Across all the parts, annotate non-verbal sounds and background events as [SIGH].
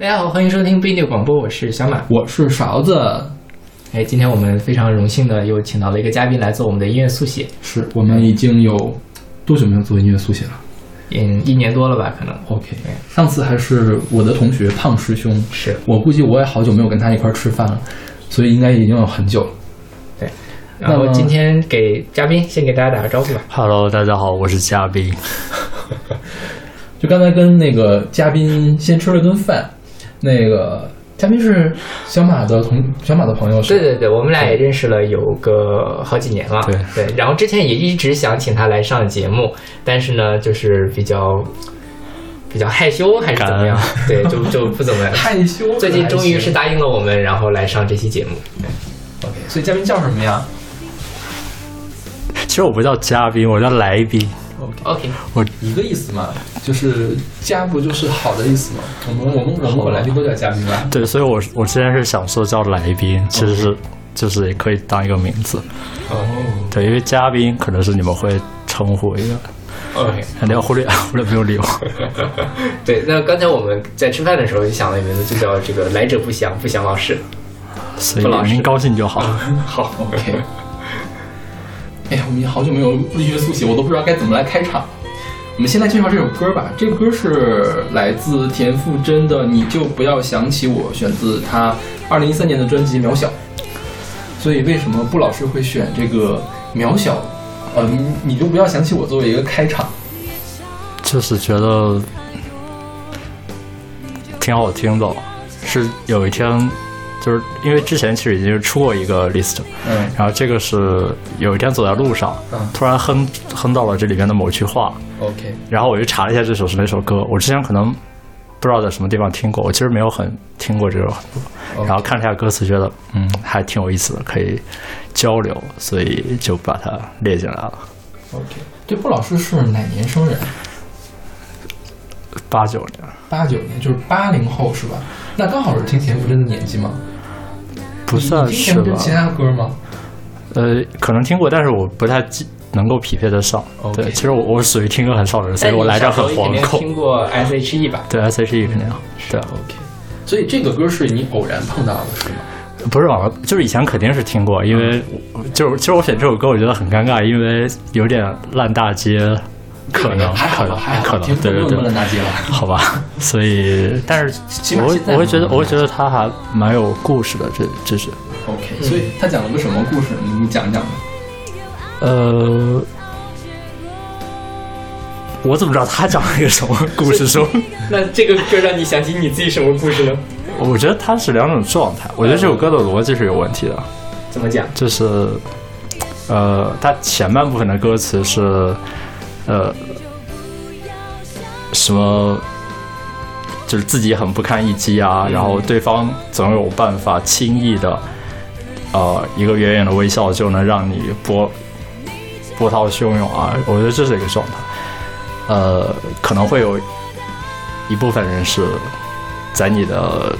大家好，欢迎收听不一定广播，我是小马。我是勺子，哎，今天我们非常荣幸的又请到了一个嘉宾来做我们的音乐速写，是我们已经有多久没有做音乐速写了嗯，一年多了吧，可能。？OK，上次还是我的同学胖师兄，是我估计我也好久没有跟他一块儿吃饭了，所以应该已经有很久了。然后今天给嘉宾先给大家打个招呼吧。Hello，大家好，我是嘉宾。[LAUGHS] 就刚才跟那个嘉宾先吃了顿饭，那个嘉宾是小马的同小马的朋友是？对对对，我们俩也认识了有个好几年了。对对，然后之前也一直想请他来上节目，但是呢，就是比较比较害羞还是怎么样？对，就就不怎么。[LAUGHS] 害羞。最近终于是答应了我们，然后来上这期节目。OK，所以嘉宾叫什么呀其实我不叫嘉宾，我叫来宾。？OK，OK，一个意思嘛，就是嘉不就是好的意思嘛？我们我们我们本来就都叫嘉宾吧。对，所以我我之前是想说叫来宾，其实是就是也可以当一个名字。哦对，因为嘉宾可能是你们会称呼一个，OK，你要忽略忽略不用理我。[LAUGHS] 对，那刚才我们在吃饭的时候就想了一个名字，就叫这个“来者不祥，不祥老师所以不老师您高兴就好。[LAUGHS] ”。好 OK。哎呀，我们也好久没有音乐速写，我都不知道该怎么来开场。我们先来介绍这首歌吧。这个歌是来自田馥甄的《你就不要想起我》，选自他二零一三年的专辑《渺小》。所以为什么布老师会选这个《渺小》？呃，你你就不要想起我作为一个开场。就是觉得挺好听的，是有一天，就是因为之前其实已经出过一个 list，嗯。然后这个是有一天走在路上，嗯。突然哼哼到了这里面的某句话，，OK，然后我就查了一下这首是哪首歌，我之前可能不知道在什么地方听过，我其实没有很听过这首歌。然后看了一下歌词，觉得嗯还挺有意思的，可以交流，所以就把它列进来了。OK，对，布老师是哪年生人？八九年，八九年，就是八零后是吧？那刚好是听田馥甄的年纪吗？不算你听是吧？田馥甄其他歌吗？呃，可能听过，但是我不太记能够匹配得上。对，其实我我属于听歌很少的人，所以我来这很惶恐。听过 [LAUGHS] S.H.E 吧？对 S.H.E 肯定要对，OK，所以这个歌是你偶然碰到的，是吗？不是网上，就是以前肯定是听过，因为我就是其实我选这首歌，我觉得很尴尬，因为有点烂大街，可能还好吧，可能还好，可能对对对。好吧，[LAUGHS] 所以但是我会我会觉得我会觉得他还蛮有故事的，这这是 OK，所以他讲了个什么故事？你讲讲吧。呃。我怎么知道他讲了一个什么故事？说，[LAUGHS] 那这个歌让你想起你自己什么故事呢？我觉得它是两种状态。我觉得这首歌的逻辑是有问题的，怎么讲？就是，呃，它前半部分的歌词是，呃，什么，就是自己很不堪一击啊，然后对方总有办法轻易的，呃，一个远远的微笑就能让你波波涛汹涌啊。我觉得这是一个状态。呃，可能会有一部分人是在你的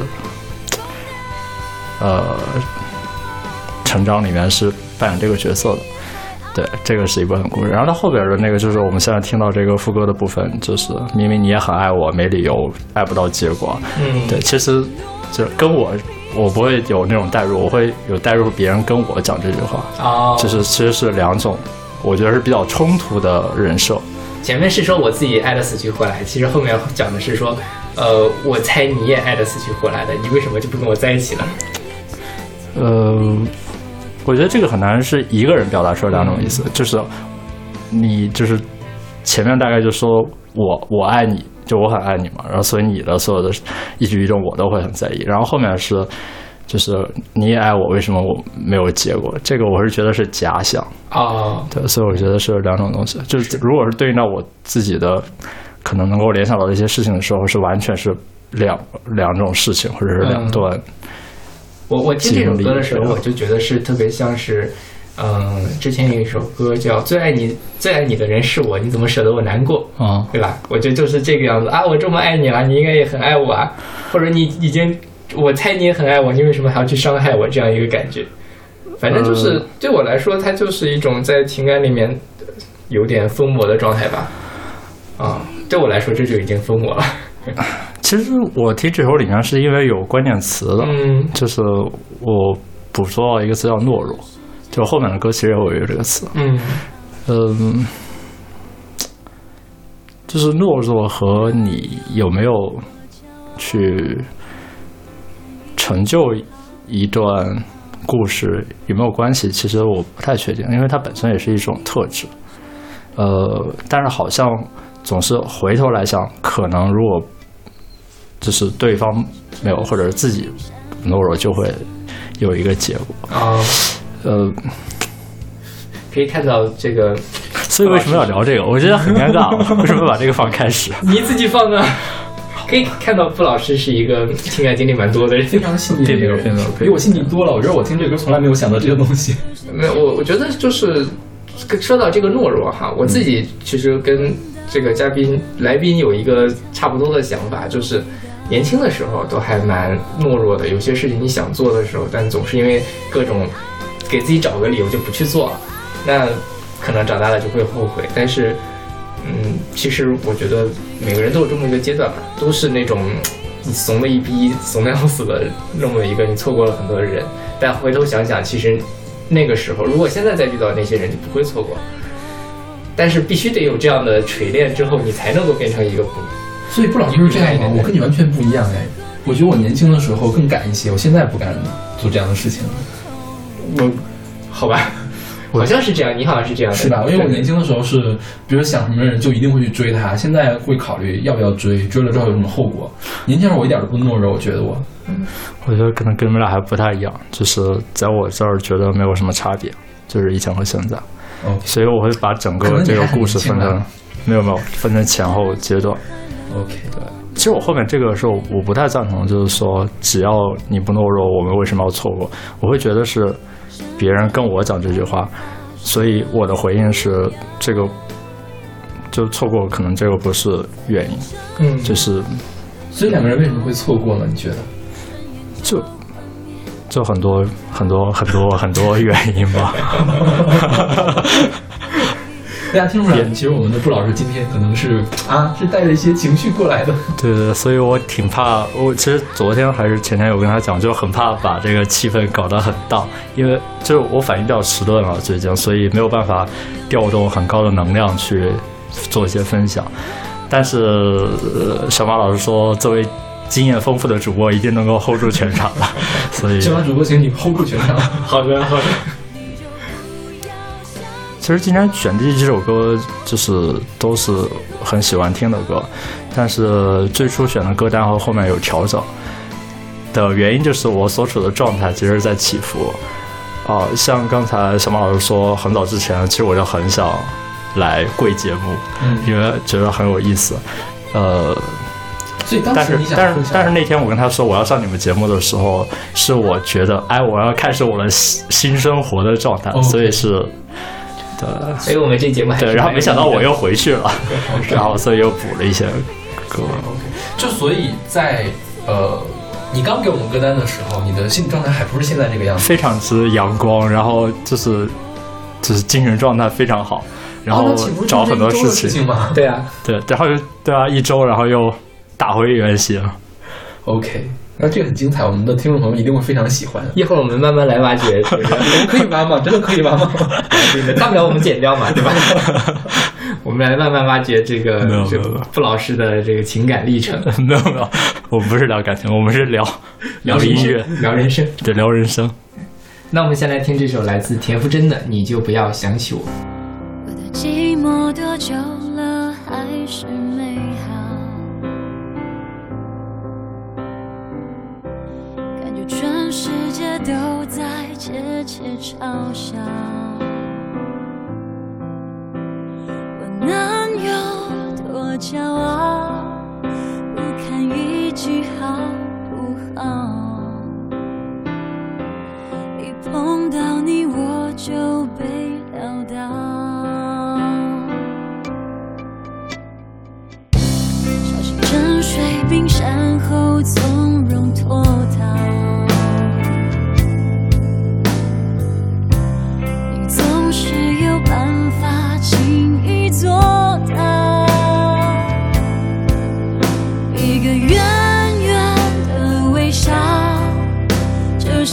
呃成长里面是扮演这个角色的。对，这个是一部分故事。然后它后边的那个就是我们现在听到这个副歌的部分，就是明明你也很爱我，没理由爱不到结果。嗯，对，其实就跟我，我不会有那种代入，我会有代入别人跟我讲这句话，哦，就是其实是两种，我觉得是比较冲突的人设。前面是说我自己爱的死去活来，其实后面讲的是说，呃，我猜你也爱的死去活来的，你为什么就不跟我在一起了？呃，我觉得这个很难是一个人表达出两种意思，就是你就是前面大概就说我我爱你，就我很爱你嘛，然后所以你的所有的一举一动我都会很在意，然后后面是就是你也爱我，为什么我没有结果？这个我是觉得是假想，啊，对，所以我觉得是两种东西，就是如果是对应到我自己的可能能够联想到的一些事情的时候，是完全是两两种事情，或者是两嗯段。我我听这首歌的时候，我就觉得是特别像是，嗯、之前有一首歌叫《最爱你最爱你的人是我》，你怎么舍得我难过？啊、对吧？我觉得就是这个样子啊！我这么爱你了，你应该也很爱我啊，或者你已经，我猜你也很爱我，你为什么还要去伤害我？这样一个感觉，反正就是、呃对我来说，它就是一种在情感里面有点疯魔的状态吧。啊，对我来说这就已经疯魔了。[LAUGHS] 其实我听这首里面是因为有关键词的，嗯就是我捕捉到一个词叫懦弱，就后面的歌其实也有这个词。嗯嗯，就是懦弱和你有没有去成就一段故事有没有关系？其实我不太确定，因为它本身也是一种特质。呃，但是好像总是回头来想，可能如果就是对方没有，或者是自己懦弱，就会有一个结果。啊，呃，可以看到这个所以为什么要聊这个？我觉得很尴尬，为什么把这个放开始？你自己放的。可以看到傅老师是一个情感经历蛮多的人，非常细腻的一个人，并没有比我细腻多了。我觉得我听这歌从来没有想到这些东西。没有，我我觉得就是说到这个懦弱哈，我自己其实跟这个嘉宾来宾有一个差不多的想法，就是年轻的时候都还蛮懦弱的，有些事情你想做的时候，但总是因为各种给自己找个理由就不去做了，那可能长大了就会后悔。但是，嗯，其实我觉得每个人都有这么一个阶段吧，都是那种怂的一逼、怂的要死的那么一个，你错过了很多人，但回头想想，其实那个时候，如果现在再遇到那些人，就不会错过。但是必须得有这样的锤炼之后，你才能够变成一个不所以布老就是这样吗？我跟你完全不一样哎。我觉得我年轻的时候更敢一些，我现在不敢做这样的事情了，我，好吧，好像是这样，你好像是这样的，是吧？因为我年轻的时候是，比如想什么人就一定会去追他，现在会考虑要不要追，追了之后有什么后果。年轻时候我一点都不懦弱，我觉得我我觉得可能跟你们俩还不太一样，就是在我这儿觉得没有什么差别，就是以前和现在，哦所以我会把整个这个故事分成没有没有分成前后阶段。OK 对。其实我后面这个时候我不太赞同，就是说只要你不懦弱，我们为什么要错过？我会觉得是别人跟我讲这句话，所以我的回应是这个就错过，可能这个不是原因，嗯，就是所以两个人为什么会错过呢？你觉得？就就很多很多很多很多原因吧。[LAUGHS] 大家听出来，其实我们的布老师今天可能是啊，是带着一些情绪过来的。对对，所以我挺怕。我其实昨天还是前天有跟他讲，就很怕把这个气氛搞得很荡，因为就是我反应比较迟钝了最近，所以没有办法调动很高的能量去做一些分享。但是、呃小马老师说，作为经验丰富的主播，一定能够 hold 住全场的，所以 [LAUGHS] 小马主播，请你 hold 住全场。[LAUGHS] [LAUGHS] 好的好的，其实今天选的这几首歌，就是都是很喜欢听的歌，但是最初选的歌单和后面有调整的原因，就是我所处的状态其实是在起伏。啊、像刚才小马老师说，很早之前，其实我就很想来贵节目，嗯，因为觉得很有意思。呃，但是但是但是那天我跟他说我要上你们节目的时候，是我觉得哎我要开始我的新新生活的状态所以是，对。[LAUGHS] 所以我们这节目还是对，然后没想到我又回去了，然后所以又补了一些歌。就所以在呃，你刚给我们歌单的时候，你的心理状态还不是现在这个样子。非常之阳光，然后就是就是精神状态非常好，然后找很多事事情吗，对啊，对，然后就对啊，一周然后又打回原形。OK，那这个很精彩，我们的听众朋友一定会非常喜欢。一会儿我们慢慢来挖掘，这个 [LAUGHS] 可以挖吗？真的可以挖吗？[LAUGHS] 大不了我们剪掉嘛，对吧？[LAUGHS] 我们来慢慢挖掘这个这个没有没有没有布老师的这个情感历程，没有没有，我们不是聊感情，我们是聊聊音乐，聊人生。对，聊人生。那我们先来听这首来自田馥甄的《你就不要想起我》。我的寂寞多久了，还是都在窃窃嘲笑。我能有多骄傲？不堪一击好不好？一碰到你我就被撂倒，小心沉睡冰山后从容脱逃。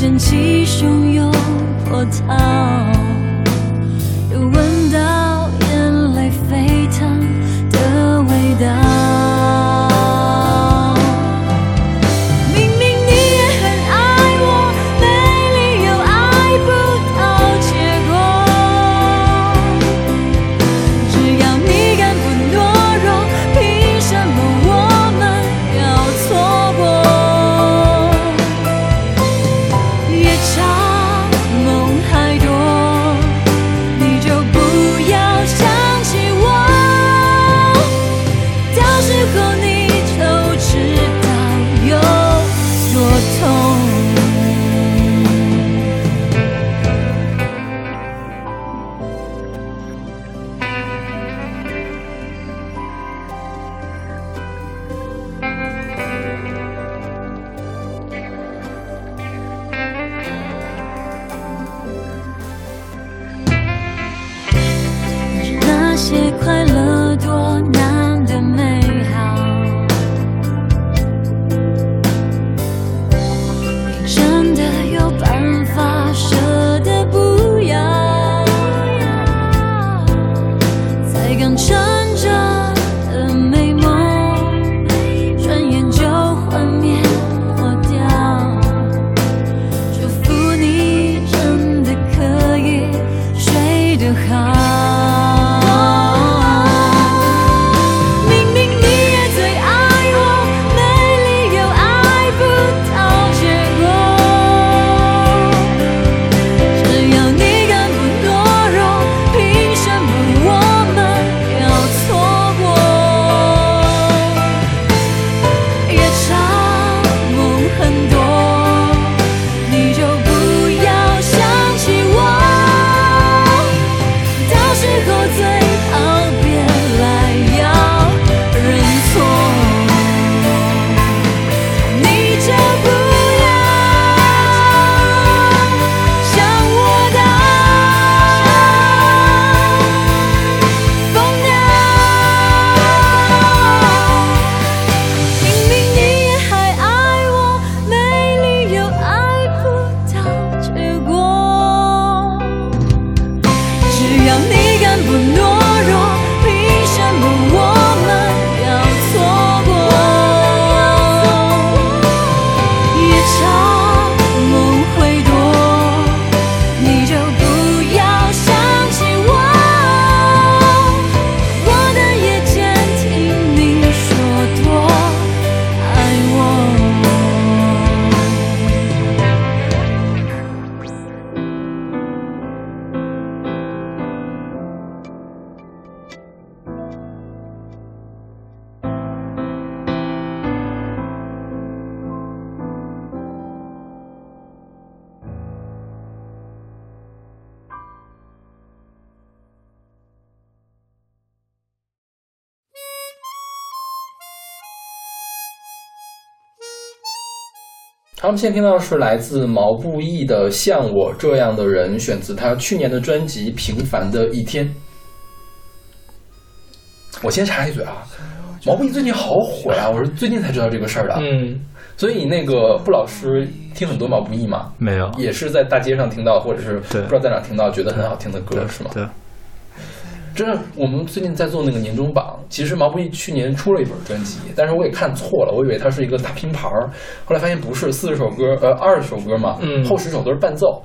卷起汹涌波涛。们现在听到的是来自毛不易的《像我这样的人》，选自他去年的专辑《平凡的一天》。我先插一嘴啊，毛不易最近好火呀、我是最近才知道这个事儿的。嗯，所以那个布老师听很多毛不易嘛，没有，也是在大街上听到，或者是不知道在哪听到，觉得很好听的歌，是吗？对，真的，我们最近在做那个年终榜，其实毛不易去年出了一本专辑，但是我也看错了，我以为它是一个大拼盘儿，后来发现不是，四十首歌，呃，二十首歌嘛，嗯后十首都是伴奏。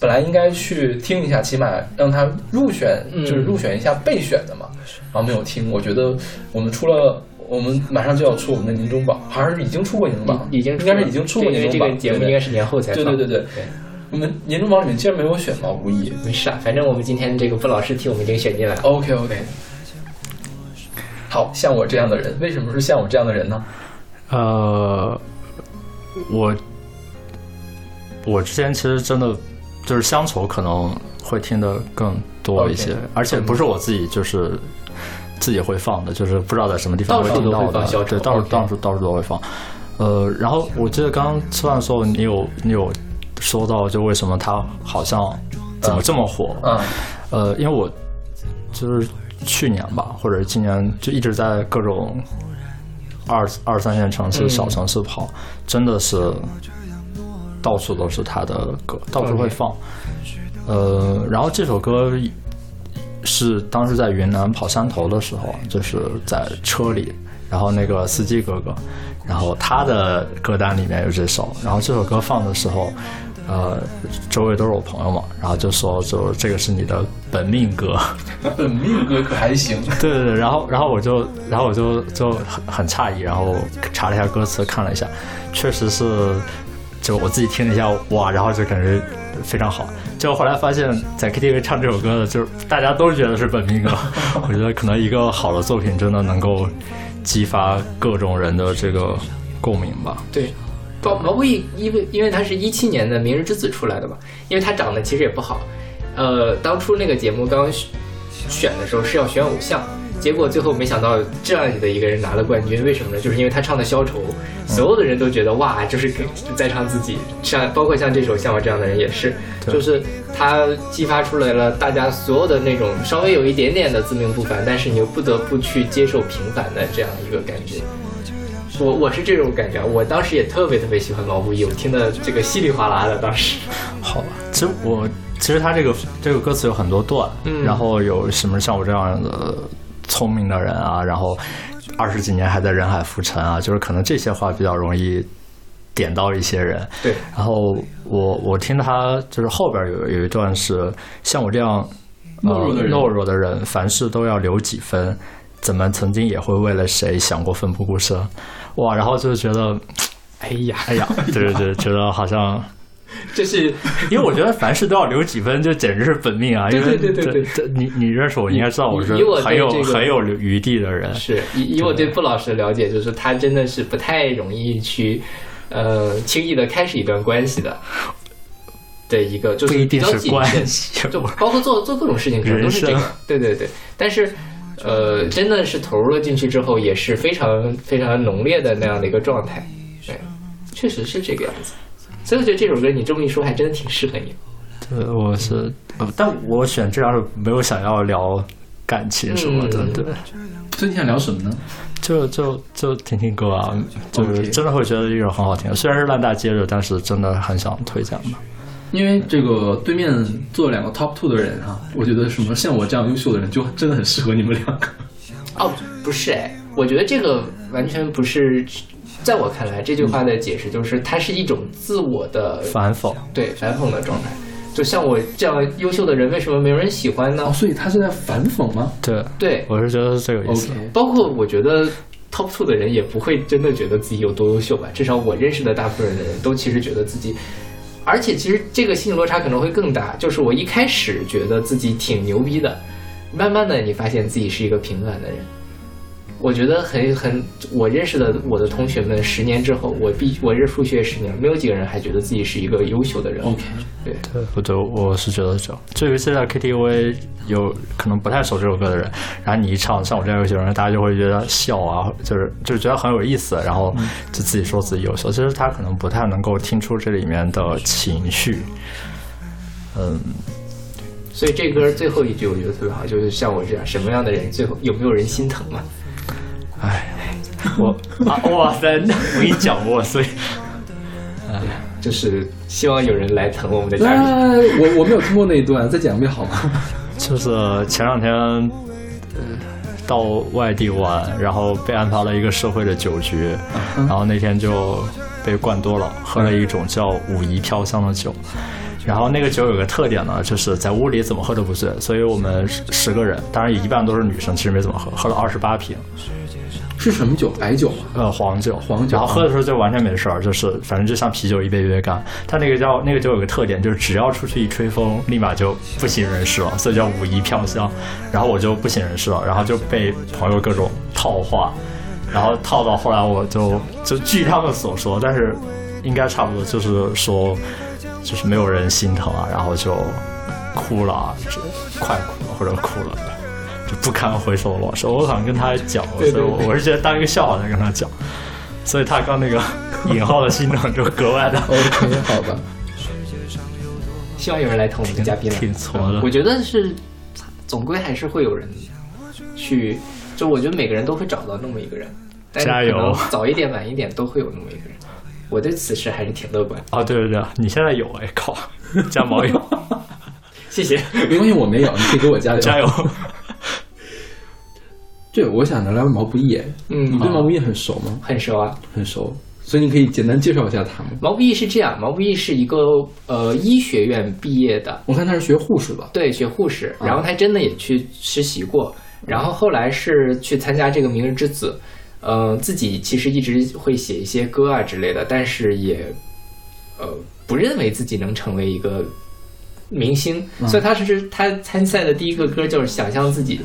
本来应该去听一下，起码让他入选，嗯就是入选一下备选的嘛，然后没有听。我觉得我们出了，我们马上就要出我们的年终榜，好像是已经出过年终榜，已经应该是已经出过年终榜。这个节目应该是年后才对对对对，我们年终榜里面竟然没有选毛不易。没事啊，反正我们今天这个布老师替我们已经选进来了。OK OK，好像我这样的人，为什么是像我这样的人呢？呃，我我之前其实真的就是乡愁，可能会听得更多一些而且不是我自己就是自己会放的，就是不知道在什么地方到处都会听到的放乡，愁对，到处到处到处都会放。呃，然后我记得刚刚吃饭的时候，你有你有说到，就为什么他好像怎么这么火？啊，呃，因为我就是去年吧，或者今年就一直在各种二二三线城市、嗯小城市跑，真的是到处都是他的歌，到处会放。呃，然后这首歌是当时在云南跑山头的时候，就是在车里，然后那个司机哥哥，然后他的歌单里面有这首，然后这首歌放的时候。呃，周围都是我朋友嘛，然后就说，就这个是你的本命歌，[LAUGHS] 本命歌可还行。对对对，然后然后我就然后我就就很很诧异，然后查了一下歌词，看了一下，确实是，就我自己听了一下，哇，然后就感觉非常好。结果后来发现，在 KTV 唱这首歌的，就是大家都觉得是本命歌。[LAUGHS] 我觉得可能一个好的作品真的能够激发各种人的这个共鸣吧。对，毛毛不易，因为因为他是一七年的《明日之子》出来的嘛，因为他长得其实也不好，呃，当初那个节目刚选选的时候是要选偶像，结果最后没想到这样的一个人拿了冠军，为什么呢？就是因为他唱的《消愁》，所有的人都觉得哇，就是在唱自己，像包括像这首《像我这样的人》也是，就是他激发出来了大家所有的那种稍微有一点点的自命不凡，但是你又不得不去接受平凡的这样一个感觉。我我是这种感觉，我当时也特别特别喜欢毛不易，我听的这个稀里哗啦的，当时。好吧，其实我其实他这个这个歌词有很多段，嗯然后有什么像我这样的聪明的人啊，然后二十几年还在人海浮沉啊，就是可能这些话比较容易点到一些人。对，然后我我听他就是后边有有一段是像我这样懦弱的懦弱的人，凡事都要留几分，怎么曾经也会为了谁想过奋不顾身？哇，然后就觉得，哎呀，哎呀，对对对，觉得好像。[LAUGHS] 就是因为我觉得凡事都要留几分，就简直是本命啊！因为对对对对对你你认识我，你应该知道我是以我对很有很有余地的人。是以以我对布老师的了解，就是他真的是不太容易去，呃，轻易的开始一段关系的。[LAUGHS] 的一个就是关系就包括做做各种事情可能都是这个，对对对。但是，呃，真的是投入了进去之后，也是非常非常浓烈的那样的一个状态，对，确实是这个样子。所以我觉得这首歌你这么一说，还真的挺适合你。对，我是，呃但我选这样是没有想要聊感情什么的，嗯对，所以你想聊什么呢？就就就听听歌啊，就是真的会觉得一首很好听。虽然是烂大街的，但是真的很想推荐的。因为这个对面坐了两个 top two 的人哈、我觉得什么像我这样优秀的人，就真的很适合你们两个。哦，不是哎，我觉得这个完全不是，在我看来，这句话的解释就是它是一种自我的反讽，对反讽的状态。就像我这样优秀的人，为什么没有人喜欢呢哦，？所以他是在反讽吗对，对，我是觉得是这个意思。包括我觉得 top two 的人也不会真的觉得自己有多优秀吧，至少我认识的大部分的人都其实觉得自己，而且其实这个心理落差可能会更大，就是我一开始觉得自己挺牛逼的，慢慢的你发现自己是一个平凡的人。我觉得很很，我认识的我的同学们，十年之后，我毕我这数学十年，没有几个人还觉得自己是一个优秀的人。OK，对，对，我对我是觉得这样。就尤其在 KTV 有可能不太熟这首歌的人，然后你一唱，像我这样优秀的人，大家就会觉得笑啊，就是就是觉得很有意思，然后就自己说自己优秀。其实他可能不太能够听出这里面的情绪。嗯，所以这歌最后一句我觉得特别好，就是像我这样什么样的人，最后有没有人心疼嘛？哎，我啊，哇塞，那我跟你讲过，所以就是希望有人来疼我们的嘉宾。我我没有听过那一段，再讲一遍好吗？就是前两天。呃到外地玩，然后被安排了一个社会的酒局，然后那天就被灌多了，喝了一种叫武夷飘香的酒。然后那个酒有个特点呢，就是在屋里怎么喝都不醉，所以我们十十个人，当然有一半都是女生，其实没怎么喝，喝了二十八瓶，是什么酒？白酒吗？呃，黄酒，黄酒然后喝的时候就完全没事儿，就是反正就像啤酒一杯一杯干。它那个叫那个酒有个特点，就是只要出去一吹风，立马就不省人事了，所以叫武夷飘香。然后我就不省人事了，然后就被朋友各种套话，然后套到后来我就就据他们所说，但是应该差不多就是说，就是没有人心疼啊，然后就哭了啊，就快哭了或者哭了。就不堪回首的往事，我好像跟他讲过，对对所以我我是觉得当一个笑话在跟他讲，所以他刚那个 [LAUGHS] 引号的心疼就格外的 [LAUGHS] OK，好吧。希望有人来疼我们的嘉宾了。挺挫的我。觉得是，总归还是会有人去，就我觉得每个人都会找到那么一个人，但加油早一点晚一点都会有那么一个人。我对此事还是挺乐观。哦，对对对，你现在有哎，靠，加毛友，[LAUGHS] 谢谢。没关系，我没有，你可以给我加油。加油！对，我想聊聊毛不易。嗯你对毛不易很熟吗？很熟啊。很熟，所以你可以简单介绍一下他吗？毛不易是这样，毛不易是一个呃医学院毕业的，我看他是学护士吧。对，学护士，然后他真的也去实习过，然后后来是去参加这个《明日之子》，呃，自己其实一直会写一些歌啊之类的，但是也呃不认为自己能成为一个明星，所以他是他参赛的第一个歌就是想象自己。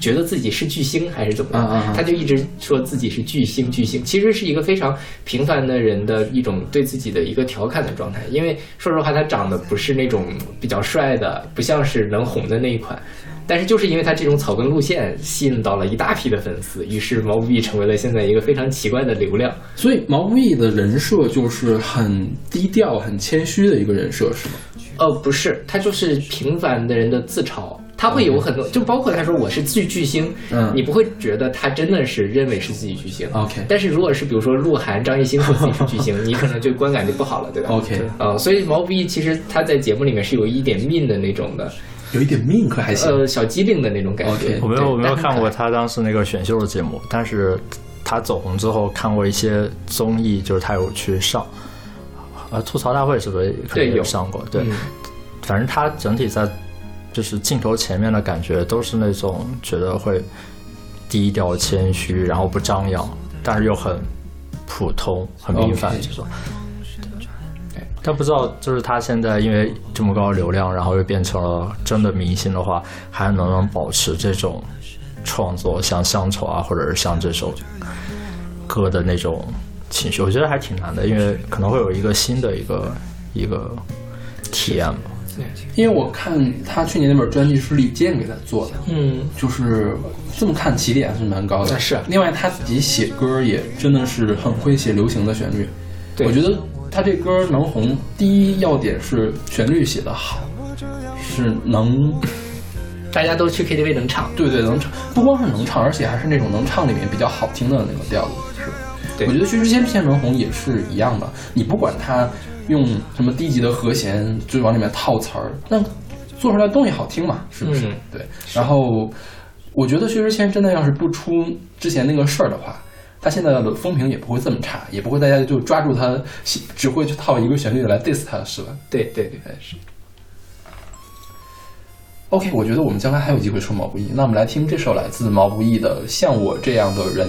觉得自己是巨星还是怎么样？他就一直说自己是巨星，巨星，其实是一个非常平凡的人的一种对自己的一个调侃的状态。因为说实话，他长得不是那种比较帅的，不像是能红的那一款。但是就是因为他这种草根路线吸引到了一大批的粉丝，于是毛不易成为了现在一个非常奇怪的流量。所以毛不易的人设就是很低调、很谦虚的一个人设，是吗？呃，不是，他就是平凡的人的自嘲。他会有很多，就包括他说我是巨巨星，嗯你不会觉得他真的是认为是自己巨星。OK 但是如果是比如说鹿晗、张艺兴说自己是巨星，你可能就观感就不好了，对吧 OK 呃，所以毛不易其实他在节目里面是有一点命的那种的，有一点命可还行。呃，小机灵的那种感觉。我没有我没有看过。他当时那个选秀的节目，但是他走红之后看过一些综艺，就是他有去上，呃，吐槽大会是不是可能对有上过？对，嗯反正他整体在就是镜头前面的感觉都是那种觉得会低调谦虚，然后不张扬，但是又很普通、很平凡这种。对，但不知道就是他现在因为这么高的流量，然后又变成了真的明星的话，还能不能保持这种创作，像《乡愁》啊，或者是像这首歌的那种情绪？我觉得还挺难的，因为可能会有一个新的一个一个体验吧。对因为我看他去年那本专辑是李健给他做的，嗯，就是这么看起点还是蛮高的。啊是另外他自己写歌也真的是很会写流行的旋律。对我觉得他这歌能红，第一要点是旋律写得好，是能 [LAUGHS] 大家都去 KTV 能唱。对对能唱，不光是能唱，而且还是那种能唱里面比较好听的那个调子。我觉得薛之谦之前能红也是一样的，你不管他用什么低级的和弦就往里面套词儿，那做出来东西好听嘛，是不是？嗯对。然后我觉得薛之谦真的要是不出之前那个事儿的话。他现在的风评也不会这么差，也不会大家就抓住他，只会去套一个旋律来 diss 他，是吧？对对对，哎是。OK，我觉得我们将来还有机会说毛不易，那我们来听这首来自毛不易的《像我这样的人》。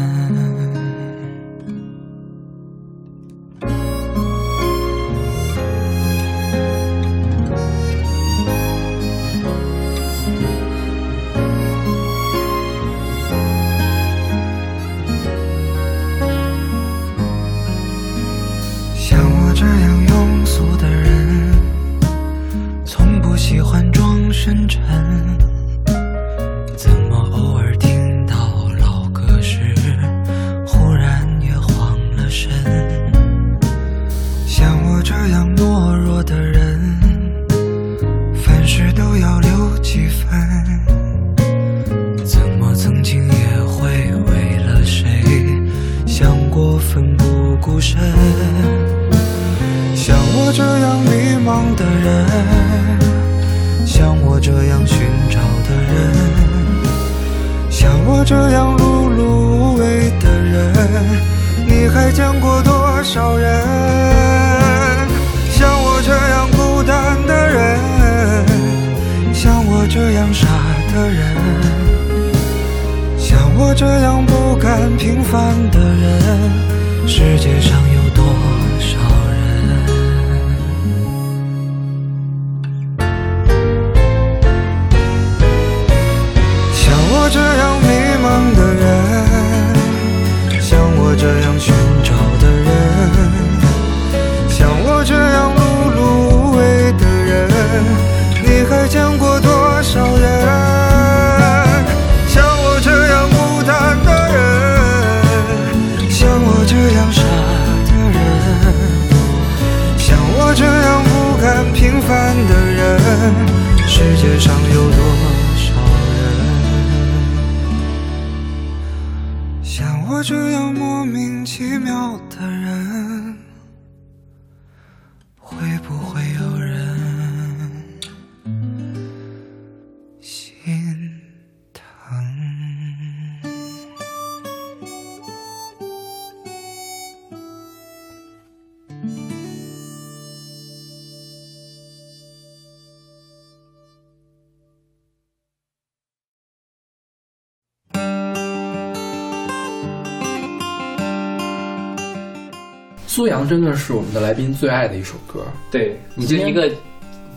真的是我们的来宾最爱的一首歌。对，你就一个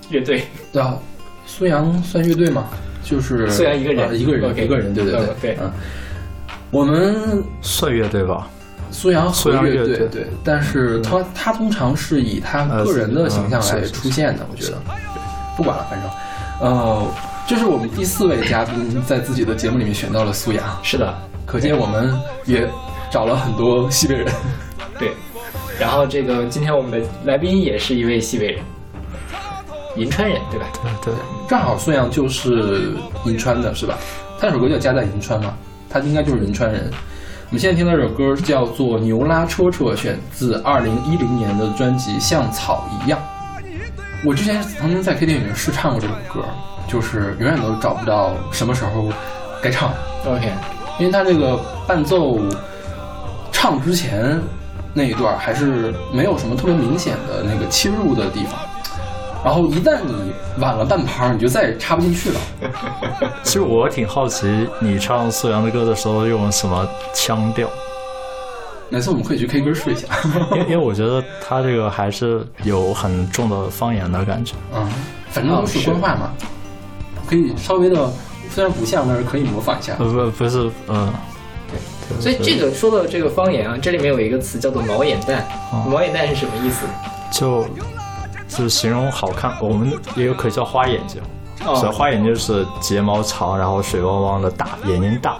乐队，对啊，苏阳算乐队吗？就是苏阳一个人。呃一个人一个人，对对对嗯，我们算乐队吧，苏阳苏和乐队对，但是他他通常是以他个人的形象来出现的，我觉得，不管了，反正，呃，这是我们第四位嘉宾在自己的节目里面选到了苏阳，是的，可见我们也找了很多西北人。对。然后这个今天我们的来宾也是一位西北人，银川人，对吧？对对，正好孙杨就是银川的，是吧？他那首歌叫《家在银川》嘛，他应该就是银川人。我们现在听到这首歌叫做《牛拉车车》，选自二零一零年的专辑《像草一样》。我之前曾经在 KTV 里面试唱过这首歌，就是永远都找不到什么时候该唱，OK，因为他这个伴奏唱之前那一段还是没有什么特别明显的那个切入的地方，然后一旦你晚了半拍，你就再也插不进去了。[LAUGHS] 其实我挺好奇你唱苏阳的歌的时候用什么腔调，哪次我们可以去 K 歌试一下。因为因为我觉得他这个还是有很重的方言的感觉。嗯，反正都是官话嘛，可以稍微的，虽然不像，但是可以模仿一下。呃不不是呃，对所以这个说到这个方言啊，这里面有一个词叫做毛眼蛋，哦毛眼蛋是什么意思？就就是形容好看，我们也有可以叫花眼睛。哦所以花眼睛就是睫毛长，然后水汪汪的大，眼睛大，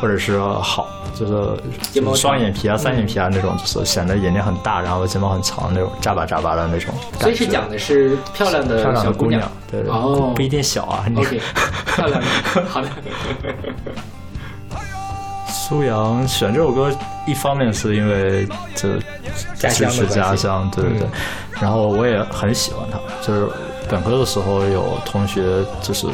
或者是好，就是双眼皮啊、三眼皮啊那种，就是显得眼睛很大，然后睫毛很长那种眨巴眨巴的那种。所以是讲的是漂亮的漂亮小姑娘，。对对，哦不一定小啊。你 OK，[LAUGHS] 漂亮的，好的。苏阳选这首歌，一方面是因为这家乡的支持家乡，对对对。然后我也很喜欢他，就是本科的时候有同学就是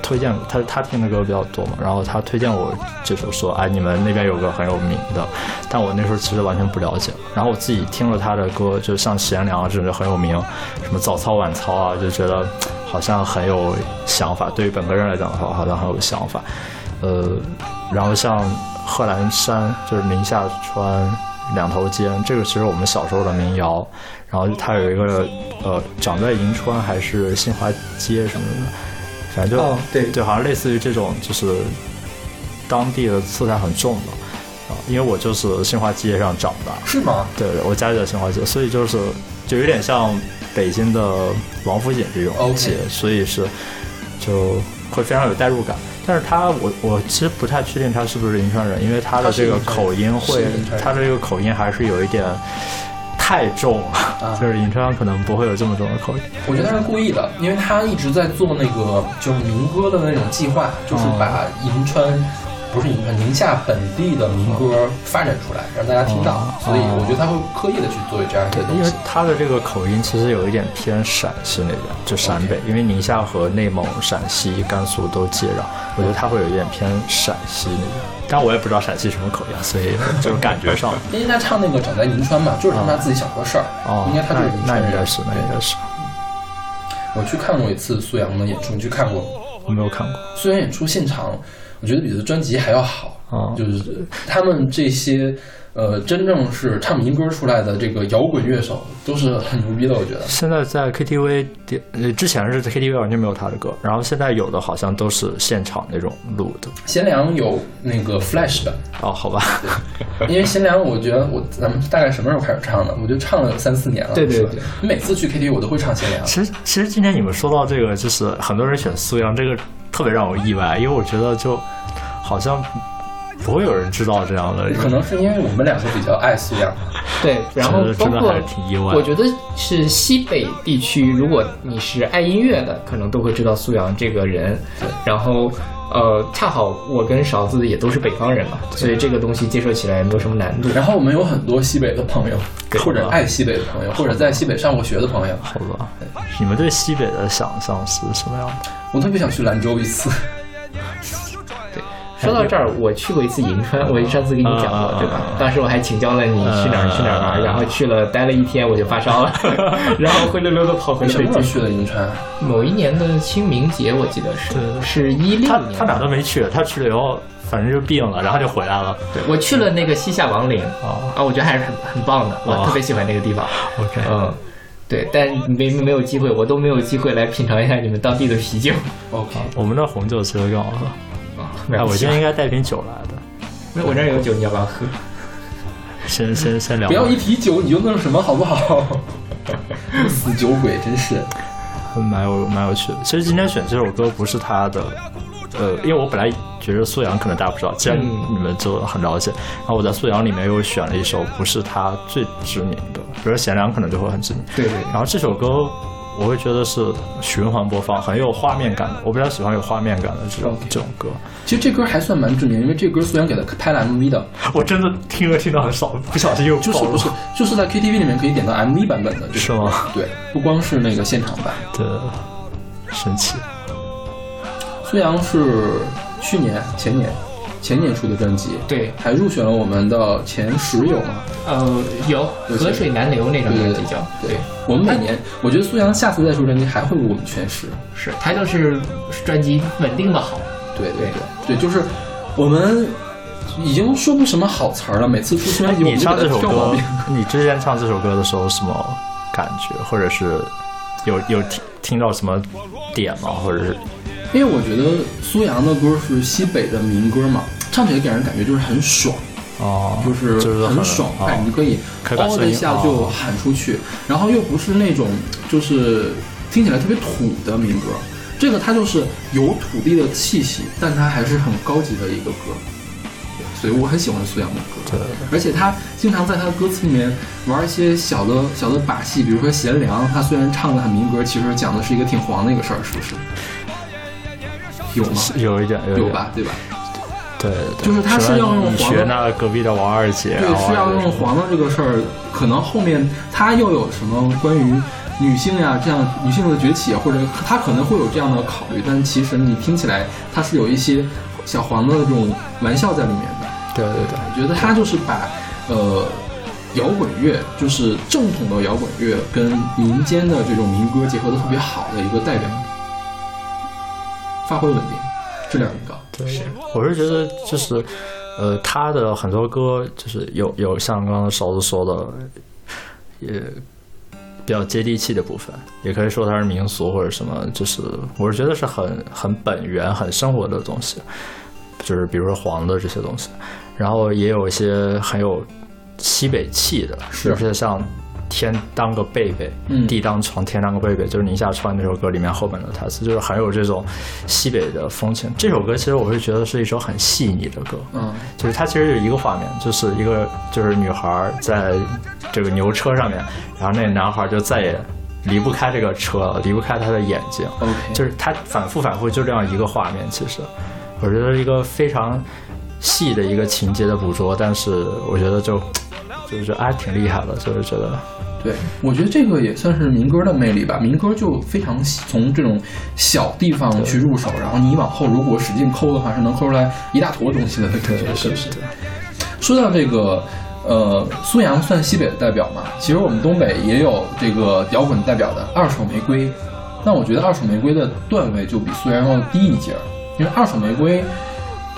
推荐他，他听的歌比较多嘛，然后他推荐我这首说，哎，你们那边有个很有名的，但我那时候其实完全不了解。然后我自己听了他的歌，就像贤良啊这种就很有名，什么早操晚操啊，就觉得好像很有想法。对于本科人来讲的话，好像很有想法。呃，然后像贺兰山，就是宁夏川两头尖，这个其实我们小时候的民谣。然后它有一个呃，长在银川还是新华街什么的，反正就、哦对对，好像类似于这种，就是当地的色彩很重的啊。因为我就是新华街上长大，是吗？对我家就在新华街，所以就是就有点像北京的王府井这种街所以是就会非常有代入感。但是他，我我其实不太确定他是不是银川人，因为他的这个口音会他的这个口音还是有一点太重了，啊就是银川可能不会有这么重的口音。我觉得他是故意的，因为他一直在做那个就是民歌的那种计划，就是把银川。不是银川，宁夏本地的民歌发展出来，让大家听到，哦所以我觉得他会刻意的去做这样一些东因为。他的这个口音其实有一点偏陕西那边，就陕北，因为宁夏和内蒙、陕西、甘肃都接壤，我觉得他会有一点偏陕西那边。但我也不知道陕西什么口音，所以就是感觉上，因为他唱那个长在银川嘛，就是他自己小时候的事儿，哦，应该他就是银那川人。那应该是，那应该是，我去看过一次苏阳的演出，你去看过吗？我没有看过。苏阳演出现场，我觉得比他的专辑还要好。哦就是他们这些呃，真正是唱民歌出来的这个摇滚乐手，都是很牛逼的。我觉得现在在 KTV 点，呃，之前是在 KTV 完全没有他的歌，然后现在有的好像都是现场那种录的。贤良有那个 Flash 版，哦，好吧，因为贤良，我觉得我咱们大概什么时候开始唱的？我就唱了有三四年了。对对对每次去 KTV 我都会唱贤良。其实其实今天你们说到这个，就是很多人选苏阳，这个特别让我意外，因为我觉得就好像不会有人知道这样的人。可能是因为我们两个比较爱苏阳，对，然后包括我觉得是西北地区，如果你是爱音乐的，可能都会知道苏阳这个人。然后呃，恰好我跟勺子也都是北方人嘛，所以这个东西接受起来也没有什么难度。然后我们有很多西北的朋友，或者爱西北的朋友，或者在西北上过学的朋友。好吧，你们对西北的想象是什么样的？我特别想去兰州一次。说到这儿，我去过一次银川，我上次跟你讲过，对吧？当时我还请教了你去哪儿去哪儿玩，然后去了待了一天，我就发烧了，[LAUGHS] 然后灰溜溜的跑回去什么时候北京。去了银川？某一年的清明节，我记得是是一六年。他哪都没去，他去了以后反正就病了，然后就回来了。对，我去了那个西夏王陵哦啊，我觉得还是很很棒的，我哦特别喜欢那个地方。OK，嗯，对，但没没有机会，我都没有机会来品尝一下你们当地的啤酒。OK，我们的红酒其实更好喝。[LAUGHS] 啊，哎，我今天应该，带瓶酒来的。那我这儿有酒，你要不要喝？先先先聊。不要一提酒你就弄什么好不好？[LAUGHS] 死酒鬼，真是。蛮有蛮有趣的。其实今天选这首歌不是他的，呃，因为我本来觉得素阳可能大家不知道，既然嗯你们就很了解，然后我在素阳里面又选了一首不是他最知名的，比如说贤良可能就会很知名。对对然后这首歌我会觉得是循环播放，很有画面感的。我比较喜欢有画面感的这种这种歌。其实这歌还算蛮知名，因为这歌虽然给他拍了 MV 的，我真的听歌听的很少，不小心又就是不是就是在 KTV 里面可以点到 MV 版本的，是吗？对，不光是那个现场版。的神奇。孙杨是去年、前年、前年出的专辑，对，还入选了我们的前十有吗？呃，有有河水难流那张专辑叫，对，我们每年，我觉得苏阳下次再出专辑还会入我们前十。是他就是专辑稳定的好。对对对对，就是我们已经说不什么好词儿了，每次出专辑我你唱这首歌你之前唱这首歌的时候什么感觉，或者是有有听听到什么点吗？或者是因为我觉得苏阳的歌是西北的民歌嘛，唱起来给人感觉就是很爽，哦，就是很爽快，哦你可以嗷的一下就哦喊出去，然后又不是那种就是听起来特别土的民歌，这个它就是有土地的气息，但它还是很高级的一个歌，所以我很喜欢苏阳的歌。对而且他经常在他的歌词里面玩一些小的小的把戏，比如说贤良，他虽然唱的很民歌，其实讲的是一个挺黄的一个事儿，是不是？有吗？[LAUGHS] 有一点有吧，对吧？对对对，就是他是要用黄的学那隔壁的王二姐，对，是要用黄的这个事儿，可能后面他又有什么关于女性呀这样女性的崛起啊，或者他可能会有这样的考虑，但其实你听起来他是有一些小黄的这种玩笑在里面的。对对对，我觉得他就是把呃摇滚乐，就是正统的摇滚乐跟民间的这种民歌结合的特别好的一个代表，发挥稳定，质量很高。对，我是觉得就是，呃，他的很多歌就是有有像刚刚勺子说的，也比较接地气的部分，也可以说它是民俗或者什么，就是我是觉得是很很本源、很生活的东西，就是比如说黄的这些东西，然后也有一些很有西北气的，是就是像。天当个被被，嗯地当床，天当个被被，就是宁夏川那首歌里面后面的台词，就是很有这种西北的风情。这首歌其实我是觉得是一首很细腻的歌，嗯，就是它其实有一个画面，就是一个就是女孩在这个牛车上面，然后那男孩就再也离不开这个车了，离不开他的眼睛就是他反复反复就这样一个画面。其实我觉得一个非常细的一个情节的捕捉，但是我觉得就就是还挺厉害的，就是觉得对，我觉得这个也算是民歌的魅力吧。民歌就非常从这种小地方去入手，然后你往后如果使劲抠的话，是能抠出来一大坨东西的感觉，是不是？说到这个，呃，苏阳算西北的代表嘛？其实我们东北也有这个摇滚代表的二手玫瑰。但我觉得二手玫瑰的段位就比苏阳要低一截儿，因为二手玫瑰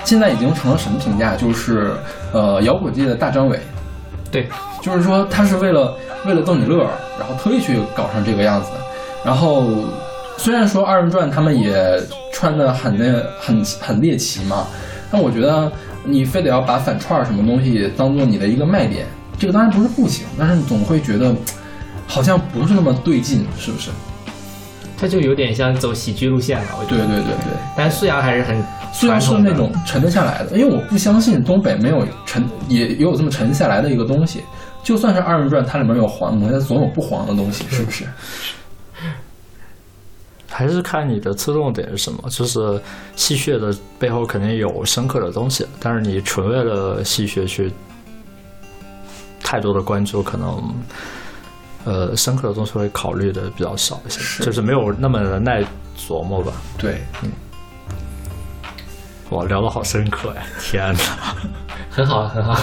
现在已经成了什么评价？就是呃，摇滚界的大张伟，对，就是说他是为了为了逗你乐，然后特意去搞成这个样子。然后虽然说二人转他们也穿的很那很很猎奇嘛，但我觉得你非得要把反串儿什么东西当做你的一个卖点，这个当然不是不行，但是你总会觉得好像不是那么对劲，是不是？他就有点像走喜剧路线了，我觉得。对对对对。但是苏阳还是很虽然是那种沉得下来的，因为我不相信东北没有沉也也有这么沉下来的一个东西。就算是二人转，它里面有黄它总有不黄的东西，是不是？还是看你的侧重点是什么。就是戏谑的背后肯定有深刻的东西，但是你纯为了戏谑去太多的关注，可能呃深刻的东西会考虑的比较少一些，是就是没有那么的耐琢磨吧。对，哇，聊得好深刻呀！天哪，[LAUGHS] 很好很好。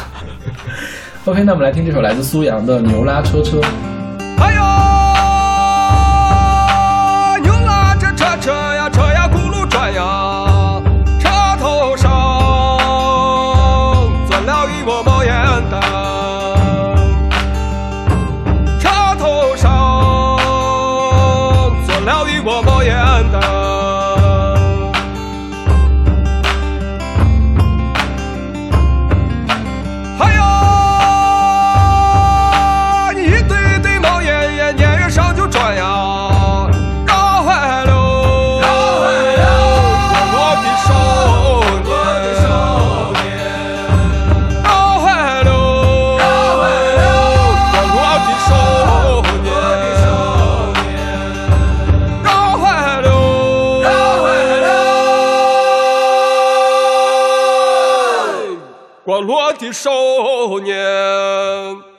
[LAUGHS] OK，那我们来听这首来自苏阳的《牛拉车车》。哎呦，牛拉着车车呀，车呀轱辘转呀，的少年。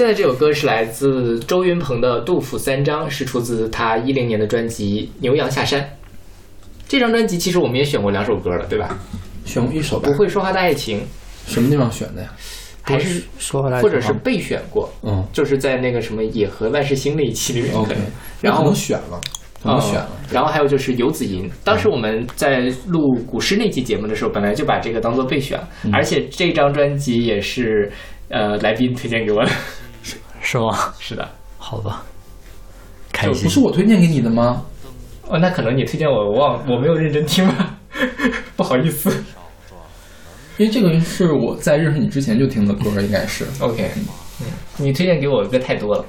现在这首歌是来自周云鹏的《杜甫三章》，是出自他一零年的专辑《牛羊下山》。这张专辑其实我们也选过两首歌了，对吧？选过一首吧不？会说话的爱情，什么地方选的呀？还是说回来，或者是备选过，嗯就是在那个什么《野河万事兴》那一期里面可，OK，能。然后能选了。怎么选了？然后还有就是游子吟，当时我们在录古诗那期节目的时候，本来就把这个当做备选，嗯而且这张专辑也是呃来宾推荐给我的。是吗？是的，好吧，开心不。是我推荐给你的吗？哦，那可能你推荐我，我忘我没有认真听吧，[LAUGHS] 不好意思。因为这个是我在认识你之前就听的歌，应该是。OK，嗯，你推荐给我的歌太多了。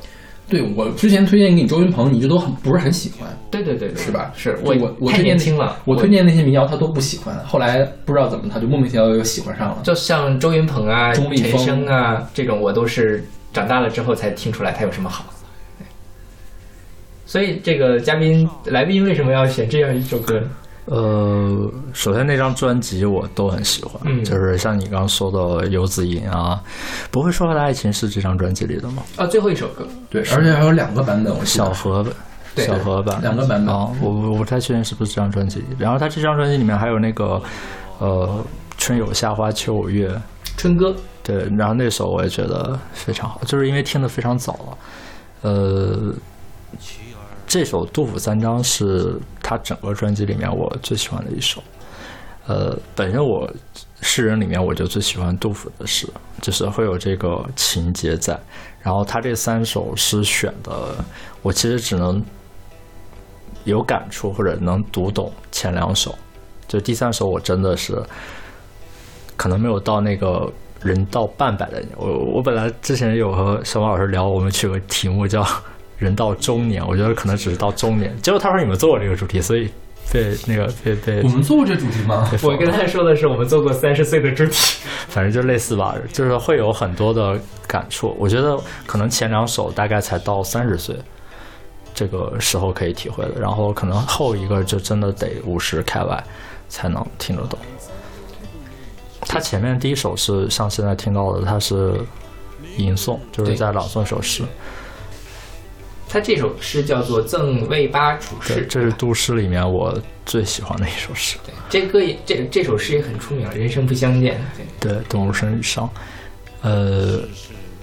对我之前推荐给你周云鹏，你就都很不是很喜欢，对对对对，是吧？是我我太推荐年轻了，我推荐那些民谣他都不喜欢，后来不知道怎么他就莫名其妙又喜欢上了。就像周云鹏啊、陈钟立风升啊这种，我都是长大了之后才听出来它有什么好。所以这个嘉宾来宾为什么要选这样一首歌呢？呃，首先那张专辑我都很喜欢，嗯就是像你刚刚说的《游子吟》啊，《不会说话的爱情》是这张专辑里的吗？啊，最后一首歌，对，而且还有两个版本，我小河版，对小河版，两个版本啊、我我我不太确定是不是这张专辑。然后他这张专辑里面还有那个呃“春有夏花秋有月”，春歌，对，然后那首我也觉得非常好，就是因为听的非常早了。呃，这首《杜甫三章》是他整个专辑里面我最喜欢的一首。呃，本身我诗人里面我就最喜欢杜甫的诗，就是会有这个情节在。然后他这三首诗选的，我其实只能有感触或者能读懂前两首，就第三首我真的是可能没有到那个人到半百的年。我我本来之前有和小马老师聊，我们取个题目叫 [LAUGHS] “人到中年”，我觉得可能只是到中年。结果他说你们做过这个主题，所以被那个被被我们做过这主题吗？我跟他说的是我们做过三十岁的主题。[LAUGHS] 反正就类似吧，就是会有很多的感触。我觉得可能前两首大概才到三十岁这个时候可以体会的，然后可能后一个就真的得五十开外才能听得懂。他前面第一首是像现在听到的，他是吟诵，就是在朗诵一首诗。他这首诗叫做《赠卫八处对，士》，这是杜诗里面我最喜欢的一首诗。对这歌也这这首诗也很出名，人生不相见。对，对，动物生与伤。呃，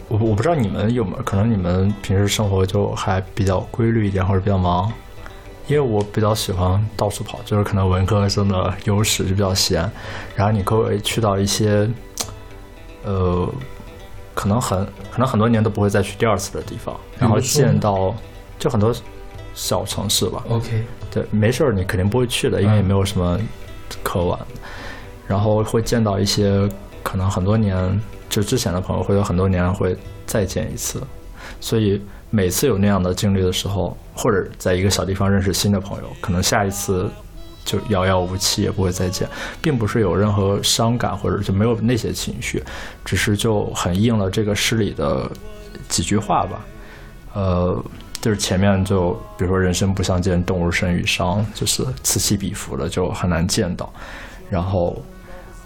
我我不知道你们有没有，可能你们平时生活就还比较规律一点，或者比较忙。因为我比较喜欢到处跑，就是可能文科生的优势就比较闲，然后你可以去到一些，呃，可能很可能很多年都不会再去第二次的地方，然后见到就很多小城市吧，OK，对，没事儿你肯定不会去的，因为也没有什么可玩。然后会见到一些可能很多年就之前的朋友，会有很多年会再见一次，所以每次有那样的经历的时候，或者在一个小地方认识新的朋友，可能下一次就遥遥无期，也不会再见，并不是有任何伤感或者就没有那些情绪，只是就很应了这个诗里的几句话吧。呃，就是前面就比如说“人生不相见，动如参与商”，就是此起彼伏的，就很难见到。然后，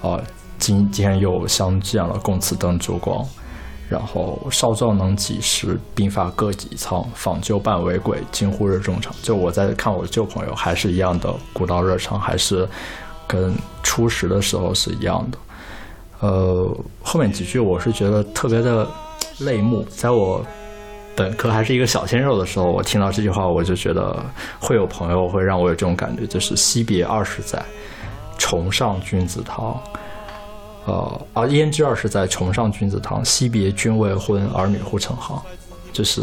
呃，今天又相见了，共此灯烛光。然后少壮能几时，鬓发各几苍。访旧半为鬼，惊呼热衷肠。就我在看我的旧朋友，还是一样的古道热肠，还是跟初识的时候是一样的。呃，后面几句我是觉得特别的泪目，在我本科还是一个小鲜肉的时候，我听到这句话，我就觉得会有朋友会让我有这种感觉，就是惜别二十载，重上君子堂。呃，啊，胭脂二是在崇尚君子堂，惜别君未婚，儿女护成行。就是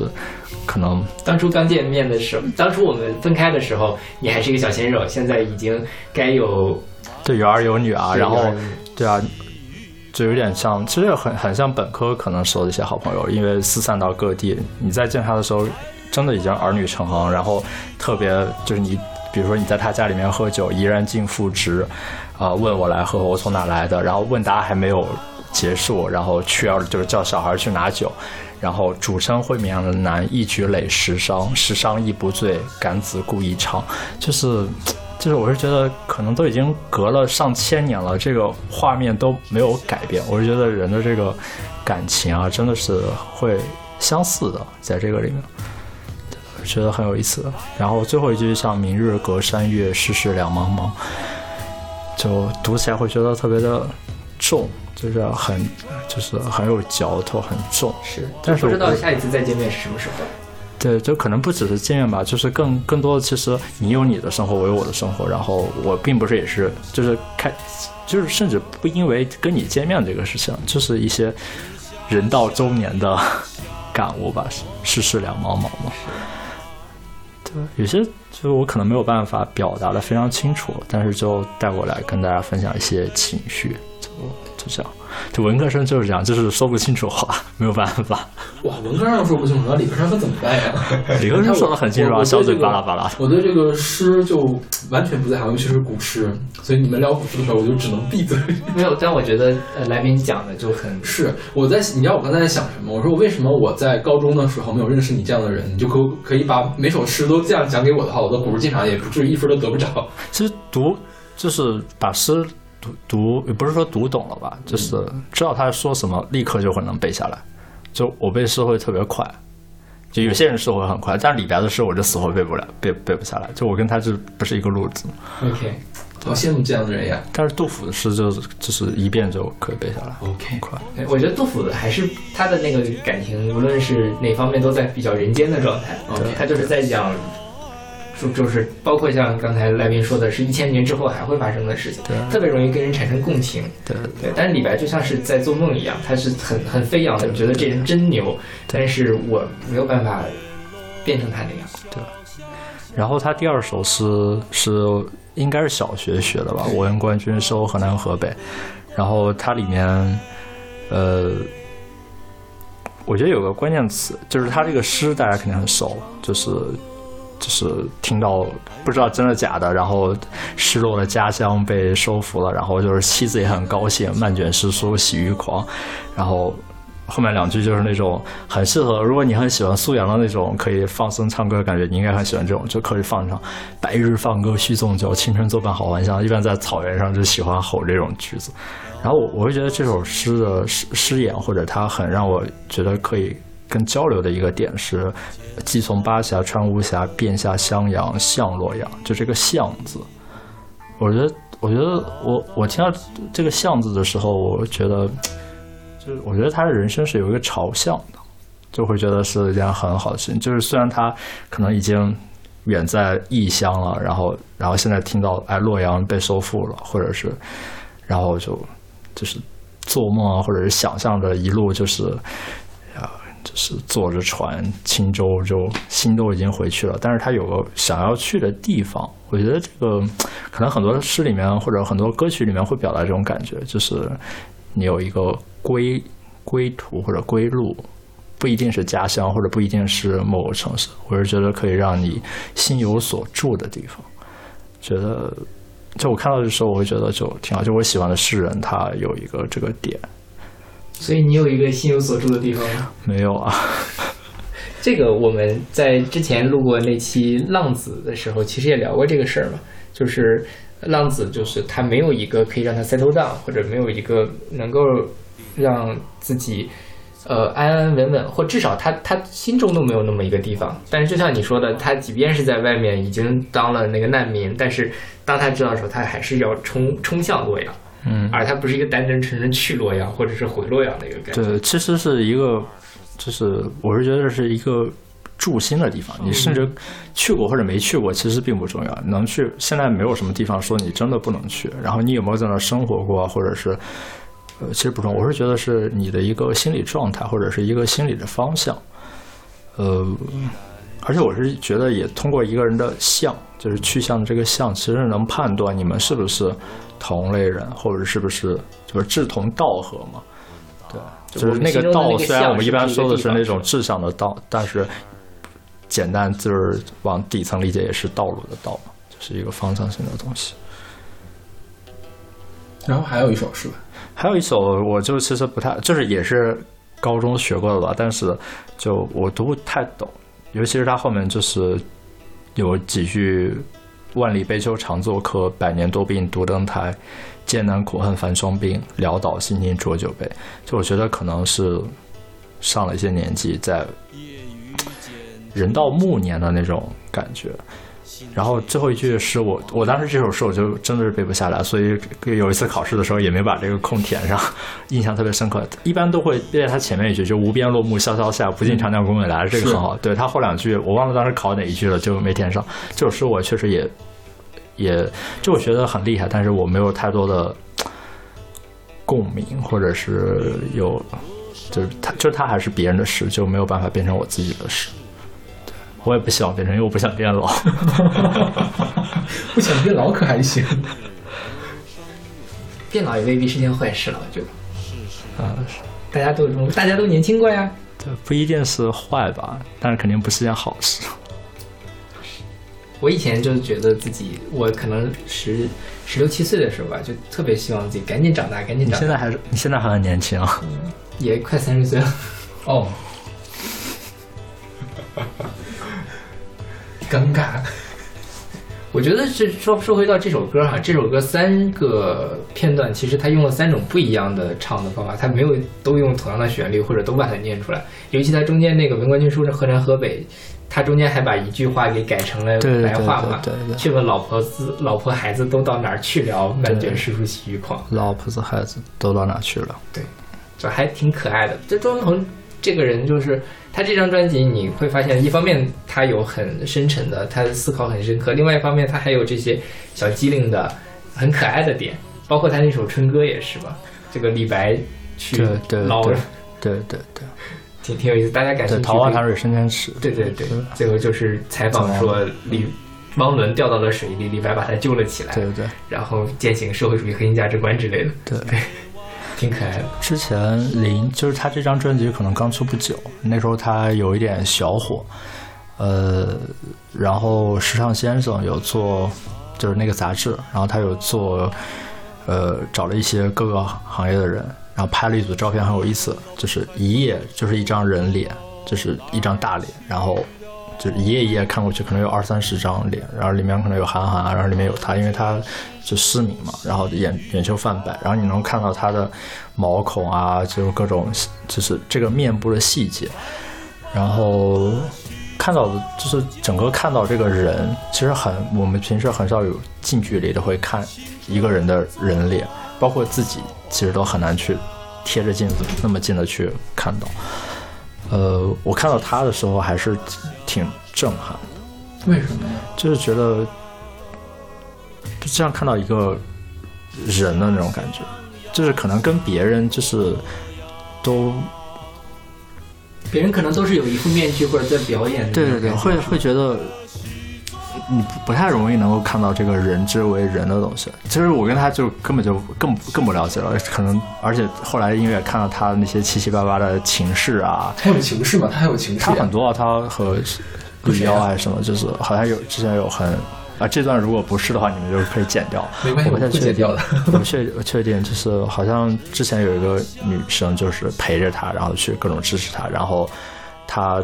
可能当初刚见面的时候，当初我们分开的时候，你还是一个小鲜肉，现在已经该有对有儿有女啊，然后对啊，就有点像，其实很很像本科可能时候的一些好朋友，因为四散到各地，你再见他的时候，真的已经儿女成行，然后特别就是你，比如说你在他家里面喝酒，怡然尽父职，啊、问我来喝，我从哪来的，然后问答还没有结束，然后去要就是叫小孩去拿酒。然后主称会面的男，一举累十觞，十觞亦不醉，敢子故意长。就是，就是我是觉得可能都已经隔了上千年了，这个画面都没有改变。我是觉得人的这个感情啊，真的是会相似的，在这个里面，觉得很有意思。然后最后一句像“明日隔山岳，世事两茫茫”，就读起来会觉得特别的重，就是很就是很有嚼头，很重。是，但是我不知道下一次再见面是什么时候。对，就可能不只是见面吧，就是更更多的，其实你有你的生活，我有我的生活，然后我并不是也是，就是开，就是甚至不因为跟你见面这个事情，就是一些人到中年的感悟吧，世事两茫茫嘛。对，有些就是我可能没有办法表达的非常清楚，但是就带过来跟大家分享一些情绪，就就这样。就文科生就是这样，就是说不清楚话，[LAUGHS] 没有办法。哇，文科生说不清楚，那理科生可怎么办呀？[LAUGHS] 理科生说的很清楚啊小嘴巴拉巴拉我对这个诗就完全不在行，尤其是古诗，所以你们聊古诗的时候，我就只能闭嘴。[LAUGHS] 没有，但我觉得呃，来宾讲的就很是我在，你知道我刚才在想什么？我说我为什么我在高中的时候没有认识你这样的人？你就可可以把每首诗都这样讲给我的话，我的古诗鉴赏也不至于一分都得不着。其实读就是把诗读读，也不是说读懂了吧，就是知道他说什么，立刻就会能背下来。就我背诗会特别快，就有些人诗会很快，但是李白的诗我就死活背不了，背背不下来。就我跟他就不是一个路子。OK。好羡慕这样的人呀。但是杜甫的诗就是就是一遍就可以背下来，OK 很快。对我觉得杜甫的还是他的那个感情，无论是哪方面都在比较人间的状态。OK 他就是在讲，就就是包括像刚才来宾说的，是一千年之后还会发生的事情，对特别容易跟人产生共情。对对，但是李白就像是在做梦一样，他是很很飞扬的，你觉得这人真牛，但是我没有办法变成他那样。对然后他第二首诗是应该是小学学的吧，《我闻官军收河南河北》，然后它里面，呃，我觉得有个关键词，就是他这个诗大家肯定很熟，就是就是听到不知道真的假的，然后失落的家乡被收服了，然后就是妻子也很高兴，漫卷诗书喜欲狂，然后后面两句就是那种很适合，如果你很喜欢苏阳的那种可以放松唱歌的感觉，你应该很喜欢这种，就可以放上“白日放歌须纵酒，青春作伴好还乡”。一般在草原上就喜欢吼这种句子。然后我我会觉得这首诗的诗诗眼，或者它很让我觉得可以跟交流的一个点是，既从巴峡穿巫峡，便下襄阳向洛阳，就这个“向”字。我觉得，我觉得我我听到这个“向”字的时候，我觉得，就是我觉得他的人生是有一个朝向的，就会觉得是一件很好的事情。就是虽然他可能已经远在异乡了，然后然后现在听到哎洛阳被收复了，或者是然后就就是做梦啊，或者是想象着一路就是，就是坐着船轻舟，就心都已经回去了。但是他有个想要去的地方，我觉得这个可能很多诗里面或者很多歌曲里面会表达这种感觉，就是你有一个归归途或者归路。不一定是家乡，或者不一定是某个城市，我是觉得可以让你心有所住的地方。觉得，就我看到的时候，我会觉得就挺好。就我喜欢的诗人，他有一个这个点，所以你有一个心有所住的地方吗？没有啊？[LAUGHS] 这个我们在之前录过那期浪子的时候，其实也聊过这个事儿嘛，就是浪子就是他没有一个可以让他 settle down，或者没有一个能够让自己呃安安稳稳，或至少他他心中都没有那么一个地方。但是就像你说的，他即便是在外面已经当了那个难民，但是当他知道的时候，他还是要冲冲向洛阳，嗯，而它不是一个单纯纯纯去洛阳或者是回洛阳的一个感觉。对，其实是一个，就是我是觉得是一个住心的地方。你甚至去过或者没去过，其实并不重要。能去，现在没有什么地方说你真的不能去。然后你有没有在那儿生活过，或者是，呃，其实不重要。我是觉得是你的一个心理状态，或者是一个心理的方向。呃，而且我是觉得也通过一个人的相，就是去向的这个相，其实能判断你们是不是同类人，或者是不是就是志同道合嘛。对，就是那个道，虽然我们一般说的是那种志向的道，但是简单就是往底层理解也是道路的道嘛，就是一个方向性的东西。然后还有一首是吧，还有一首，我就其实不太，就是也是高中学过的吧，但是就我读不太懂，尤其是他后面就是有几句“万里悲秋常作客，百年多病独登台，艰难苦恨繁霜鬓，潦倒新停浊酒杯”，就我觉得可能是上了一些年纪，在人到暮年的那种感觉。然后最后一句诗我，我当时这首诗我就真的是背不下来，所以有一次考试的时候也没把这个空填上，[LAUGHS] 印象特别深刻。一般都会背他前面一句，就无边落木萧萧下，不尽长江滚滚来，这个很好。对他后两句我忘了当时考哪一句了，就没填上。这首诗我确实也也就我觉得很厉害，但是我没有太多的共鸣，或者是有就是他就是它还是别人的诗，就没有办法变成我自己的诗。对我也不希望变成，因为我不想变老。[LAUGHS] 不想变老可还行。[LAUGHS] 变老也未必是件坏事了，我觉得。啊，大家都有这种，大家都年轻过呀。对，不一定是坏吧，但是肯定不是件好事。[LAUGHS] 我以前就觉得自己，我可能十十六七岁的时候吧，就特别希望自己赶紧长大，赶紧长大。你现在还是你现在还很年轻啊，也快三十岁了，哦，尴尬。[LAUGHS] 我觉得是说说回到这首歌哈，这首歌三个片段，其实他用了三种不一样的唱的方法，他没有都用同样的旋律或者都把它念出来。尤其他中间那个“文官军书是河南河北”，他中间还把一句话给改成了白话嘛。对对对对去问老婆子、老婆孩子都到哪儿去了？满卷诗书喜欲狂。老婆子孩子都到哪去了？对，就还挺可爱的。这周文鹏这个人，就是他这张专辑，你会发现，一方面他有很深沉的，他的思考很深刻；，另外一方面，他还有这些小机灵的、很可爱的点，包括他那首《春歌》也是吧。这个李白去对对捞，对对对对挺挺有意思，大家感兴，趣。桃花潭水深千尺。对对对，最后就是采访说李汪伦掉到了水里，李白把他救了起来，对对对然后践行社会主义核心价值观之类的，对。挺可爱的。之前林就是他这张专辑可能刚出不久，那时候他有一点小火，呃，然后时尚先生有做就是那个杂志，然后他有做，呃，找了一些各个行业的人，然后拍了一组照片，很有意思，就是一页就是一张人脸，就是一张大脸，然后就一页一页看过去，可能有二三十张脸，然后里面可能有韩寒啊，然后里面有他，因为他就失明嘛，然后眼眼球泛白，然后你能看到他的毛孔啊，就是各种就是这个面部的细节，然后看到的就是整个看到这个人，其实很我们平时很少有近距离的会看一个人的人脸，包括自己其实都很难去贴着镜子那么近的去看到。呃，我看到他的时候还是挺震撼的，为什么呢？就是觉得就这样看到一个人的那种感觉，就是可能跟别人就是都别人可能都是有一副面具或者在表演，对对对，会会觉得你不不太容易能够看到这个人之为人的东西。其实我跟他就根本就更更不了解了，可能而且后来音乐看到他那些七七八八的情事啊，他有情事吗？他还有情事、啊？他很多啊，他和绿妖还是什么，就是好像有之前有很啊，这段如果不是的话，你们就可以剪掉。没关系，我我不剪掉的。[LAUGHS] 我不确我确定，就是好像之前有一个女生，就是陪着他，然后去各种支持他，然后他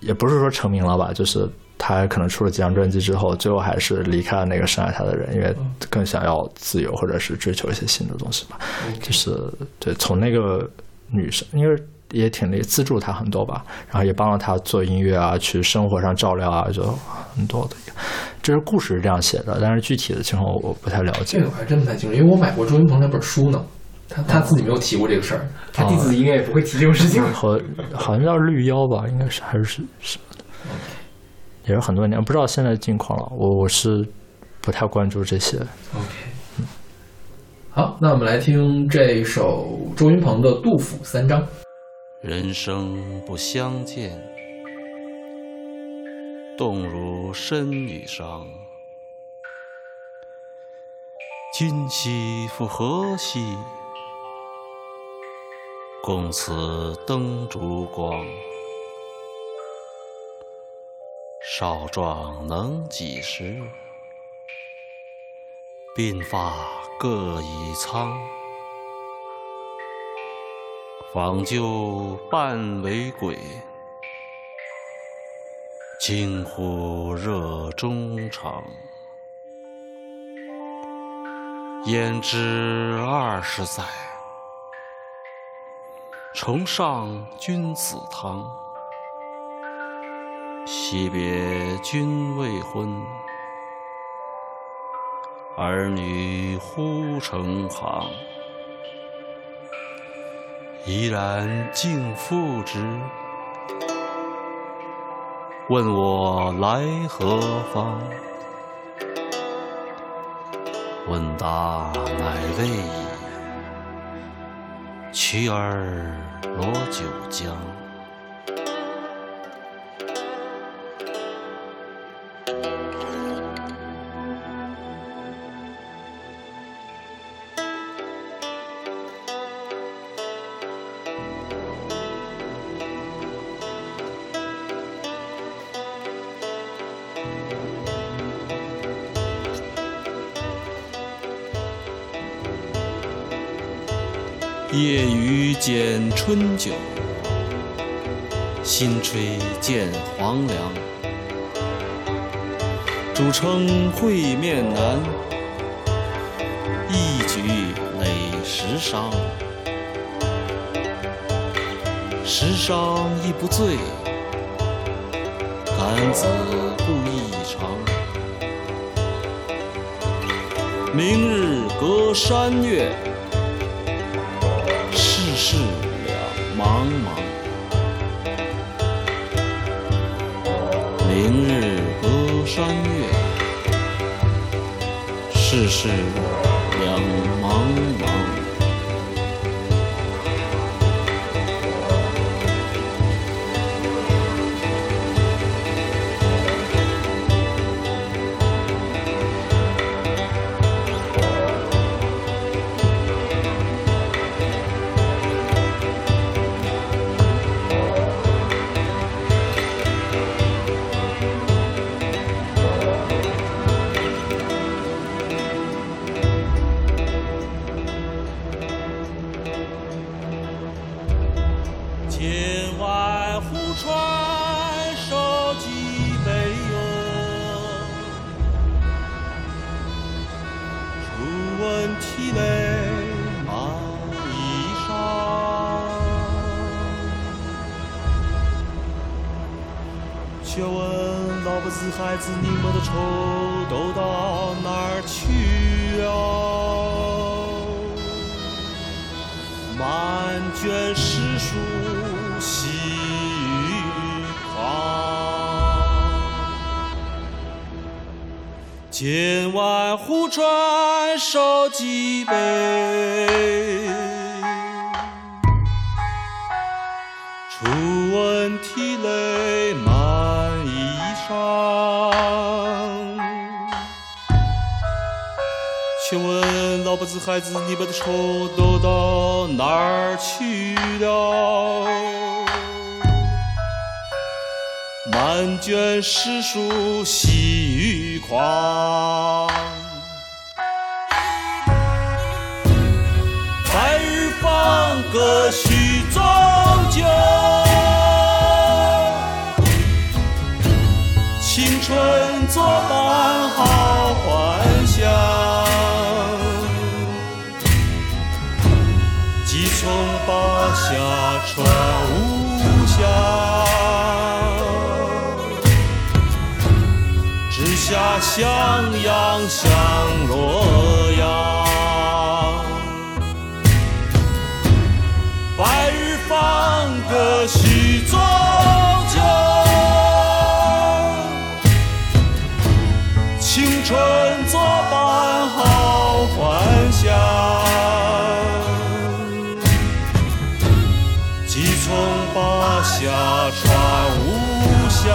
也不是说成名了吧，就是他可能出了几张专辑之后，最后还是离开了那个深爱他的人，因为更想要自由，或者是追求一些新的东西吧。就是对，从那个女生，因为也挺厉资助他很多吧，然后也帮了他做音乐啊，去生活上照料啊，就很多的。这是故事是这样写的，但是具体的情况我不太了解这。个我还真不太清楚，因为我买过周云鹏那本书呢，他他自己没有提过这个事儿。他弟子应该也不会提这种事情。和好像叫绿妖吧，应该是还是是什么的，也是很多年，不知道现在近况了。我我是不太关注这些。OK，好，那我们来听这首周云鹏的《杜甫三章》。人生不相见，动如参与商。今夕复何夕？共此灯烛光。少壮能几时？鬓发各已苍。访旧半为鬼，惊呼热衷肠。焉知二十载，重上君子堂。惜别君未婚，儿女忽成行，怡然敬父之。问我来何方？问答乃未已。去儿罗九江。春酒，新炊见黄粱。主称会面难，一举累十觞。十觞亦不醉，敢子故意长。明日隔山岳。茫茫，明日隔山岳，世事两茫茫。问涕泪满衣裳。请问老婆子孩子，你们的仇都到哪儿去了？满卷诗书喜欲狂。白日放歌须纵酒，传无乡，直下襄阳向洛阳。白日放歌乡，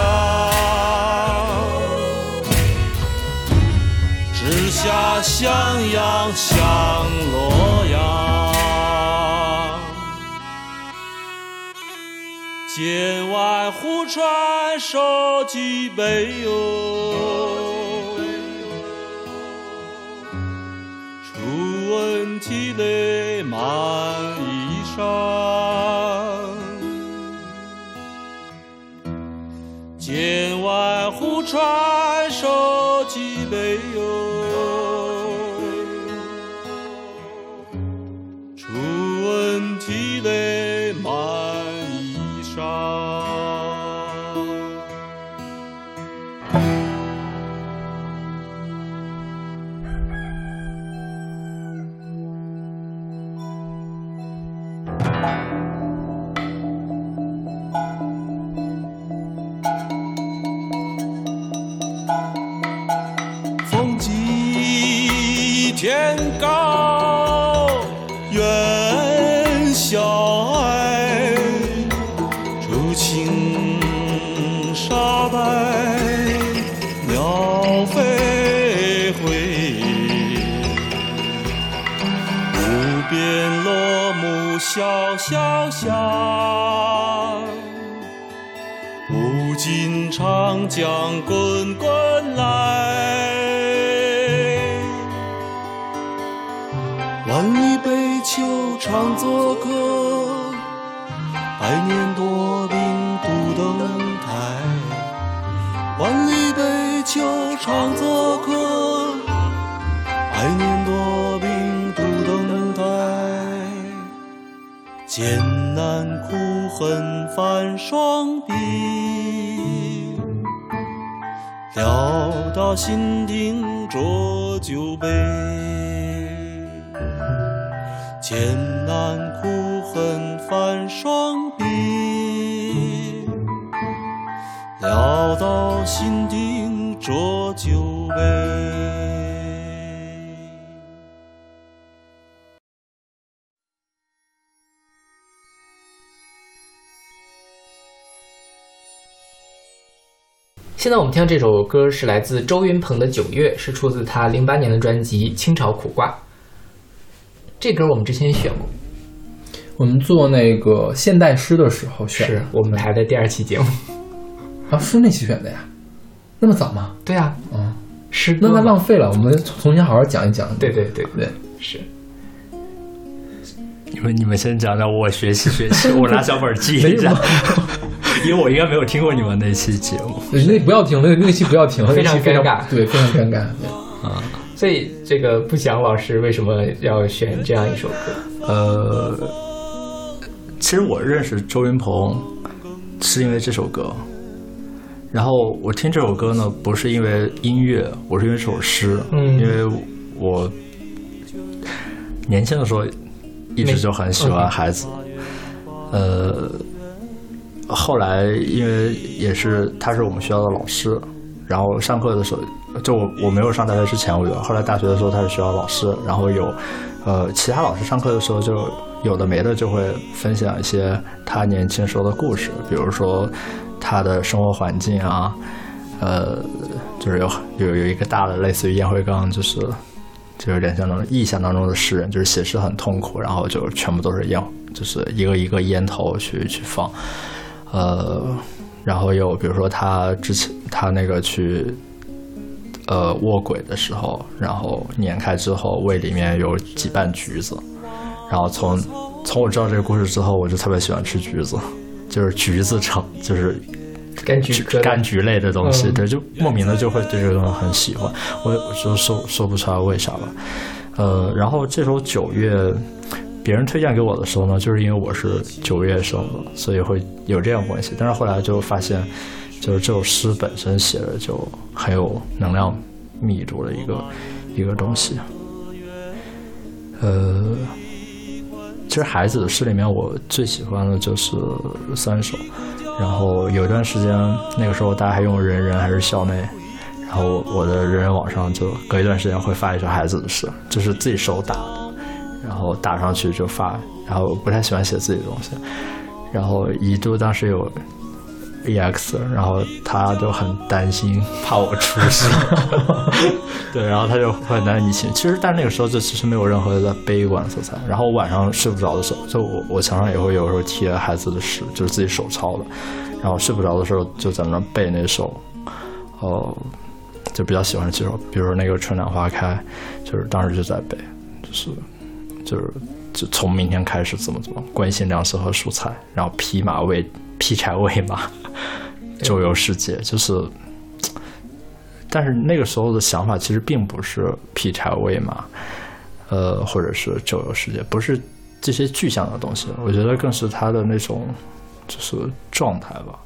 直下襄阳向洛阳。剑外忽传收蓟北哟，初闻涕泪满衣裳。外木萧萧响，无尽长江滚滚来。万里悲秋常作客，恨翻双臂聊到心丁浊酒杯艰难苦恨翻双臂聊到心丁浊酒杯。现在我们听到这首歌是来自周云鹏的《九月》，是出自他零八年的专辑《清朝苦瓜》。这歌我们之前选过，我们做那个现代诗的时候选是我们台的第二期节目。啊，是那期选的呀？那么早吗？对啊，嗯，是那那浪费了，我们重新好好讲一讲。对对对对，是。你们你们先讲讲，我学习学习，[LAUGHS] 我拿小本记一下，[LAUGHS] 因为我应该没有听过你们那期节目。对那不要听，那那期不要听，[LAUGHS] 非常尴尬对，非常尴尬。对 [LAUGHS] 所以这个不祥老师为什么要选这样一首歌？呃，其实我认识周云鹏是因为这首歌，然后我听这首歌呢，不是因为音乐，我是因为这首诗，嗯因为我年轻的时候一直就很喜欢孩子，呃，后来因为也是他是我们学校的老师，然后上课的时候，就我我没有上大学之前我有，后来大学的时候他是学校老师，然后有呃其他老师上课的时候就有的没的就会分享一些他年轻时候的故事，比如说他的生活环境啊，呃，就是有有有一个大的类似于烟灰缸，就是就有点像那种意象当中的诗人，就是写诗很痛苦，然后就全部都是烟，就是一个一个烟头去去放，呃，然后有比如说他之前他那个去呃卧轨的时候，然后碾开之后胃里面有几瓣橘子，然后从从我知道这个故事之后，我就特别喜欢吃橘子，就是橘子橙就是柑橘柑橘类的东西，嗯对，就莫名的就会对这个东西很喜欢，我我就说说不出来为啥吧。呃，然后这首九月，别人推荐给我的时候呢，就是因为我是九月生的，所以会有这样关系。但是后来就发现，就是这首诗本身写的就很有能量密度的一个一个东西。呃，其实孩子的诗里面，我最喜欢的就是三首。然后有一段时间，那个时候大家还用人人还是校内，然后我的人人网上就隔一段时间会发一首孩子的诗，就是自己手打的，然后打上去就发。然后我不太喜欢写自己的东西，然后一度当时有 EX，然后他就很担心，怕我出事，[LAUGHS] 对，然后他就很担心疫情。其实，但那个时候就其实没有任何的悲观色彩。然后晚上睡不着的时候，就我我墙上也会有时候贴孩子的诗，就是自己手抄的。然后睡不着的时候就在那背那首，哦、就比较喜欢几首，比如那个《春暖花开》，就是当时就在背，就是就是就从明天开始怎么怎么关心粮食和蔬菜，然后劈马喂劈柴喂马，周游世界，就是。但是那个时候的想法其实并不是劈柴喂马，呃，或者是周游世界，不是这些具象的东西，我觉得更是他的那种就是状态吧，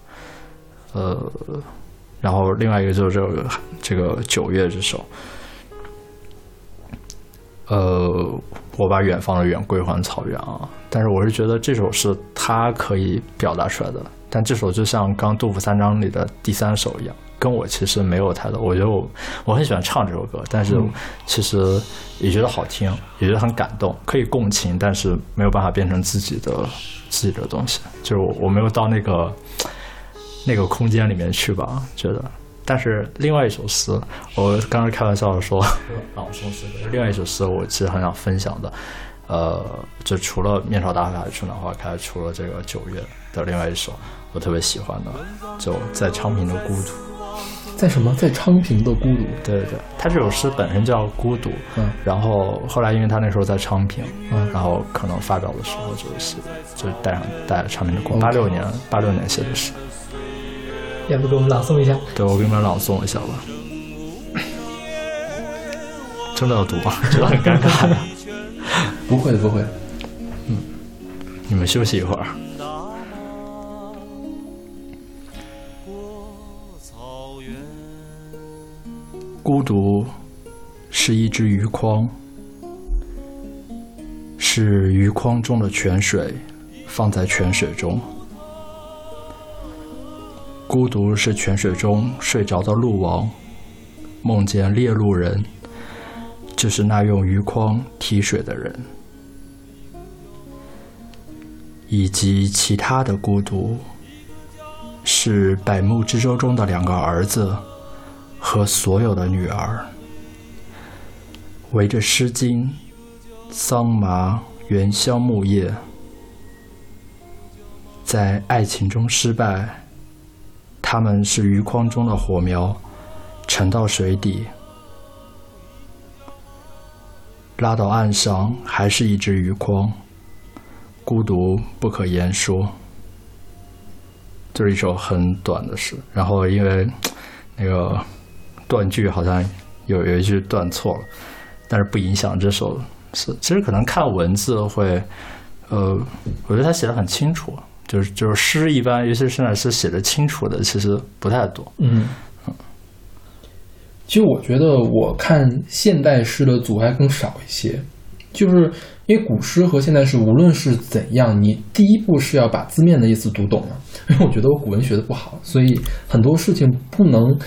呃，然后另外一个就是这个这个九月这首，呃，我把远方的远归还草原啊，但是我是觉得这首是他可以表达出来的但这首就像刚杜甫三章里的第三首一样，跟我其实没有太多。我觉得我我很喜欢唱这首歌，但是嗯其实也觉得好听，也觉得很感动，可以共情，但是没有办法变成自己的自己的东西。就是我我没有到那个那个空间里面去吧，觉得。但是另外一首诗，我刚刚开玩笑 [LAUGHS] 的说朗诵诗歌，另外一首诗我其实很想分享的，呃，就除了面朝大海，春暖花开，除了这个九月的另外一首我特别喜欢的，就在昌平的孤独。在什么？在昌平的孤独。对对对，他这首诗本身叫孤独，嗯，然后后来因为他那时候在昌平，嗯然后可能发表的时候就是就带上带昌平的孤独八六年八六年写的诗，要不给我们朗诵一下？对我给你们朗诵一下吧。真的要读吗？[LAUGHS] 觉得很尴尬呀。不会的，不会。嗯你们休息一会儿。孤独是一只鱼筐，是鱼筐中的泉水放在泉水中。孤独是泉水中睡着的鹿王，梦见猎鹿人，就是那用鱼筐提水的人，以及其他的孤独，是百慕之舟中的两个儿子。和所有的女儿，围着诗经、桑麻、原香木叶，在爱情中失败。他们是鱼筐中的火苗，沉到水底，拉到岸上，还是一只鱼筐，孤独不可言说。这是一首很短的诗，然后因为那个断句好像有有一句断错了，但是不影响这首诗。其实可能看文字会，呃，我觉得他写的很清楚，就是就是诗一般，尤其是现在诗写的清楚的，其实不太多。嗯，其实我觉得我看现代诗的阻碍更少一些，就是因为古诗和现代诗无论是怎样，你第一步是要把字面的意思读懂了。[LAUGHS] 因为我觉得我古文学的不好，所以很多事情不能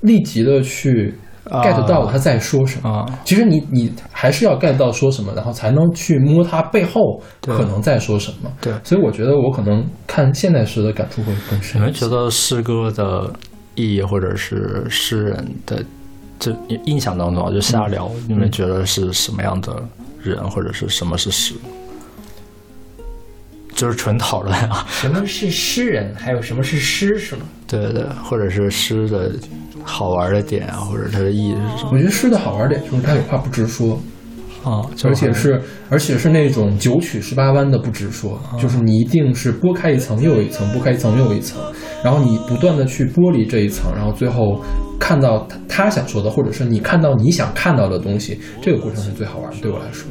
立即的去 get 到他在说什么。啊，其实你你还是要 get 到说什么，然后才能去摸他背后可能在说什么。对所以我觉得我可能看现代诗的感触会更深。你们觉得诗歌的意义，或者是诗人的这印象当中啊，就瞎聊，你们觉得是什么样的人，或者是什么是诗？就是纯讨论啊，什么是诗人？还有什么是诗？是吗？对对对，或者是诗的好玩的点啊，或者它的意义是什么我觉得诗的好玩点就是它有话不直说，啊？就而且是而且是那种九曲十八弯的不直说，就是你一定是拨开一层又一层，拨开一层又一层，然后你不断的去剥离这一层，然后最后看到他他想说的，或者是你看到你想看到的东西，这个过程是最好玩的，对我来说，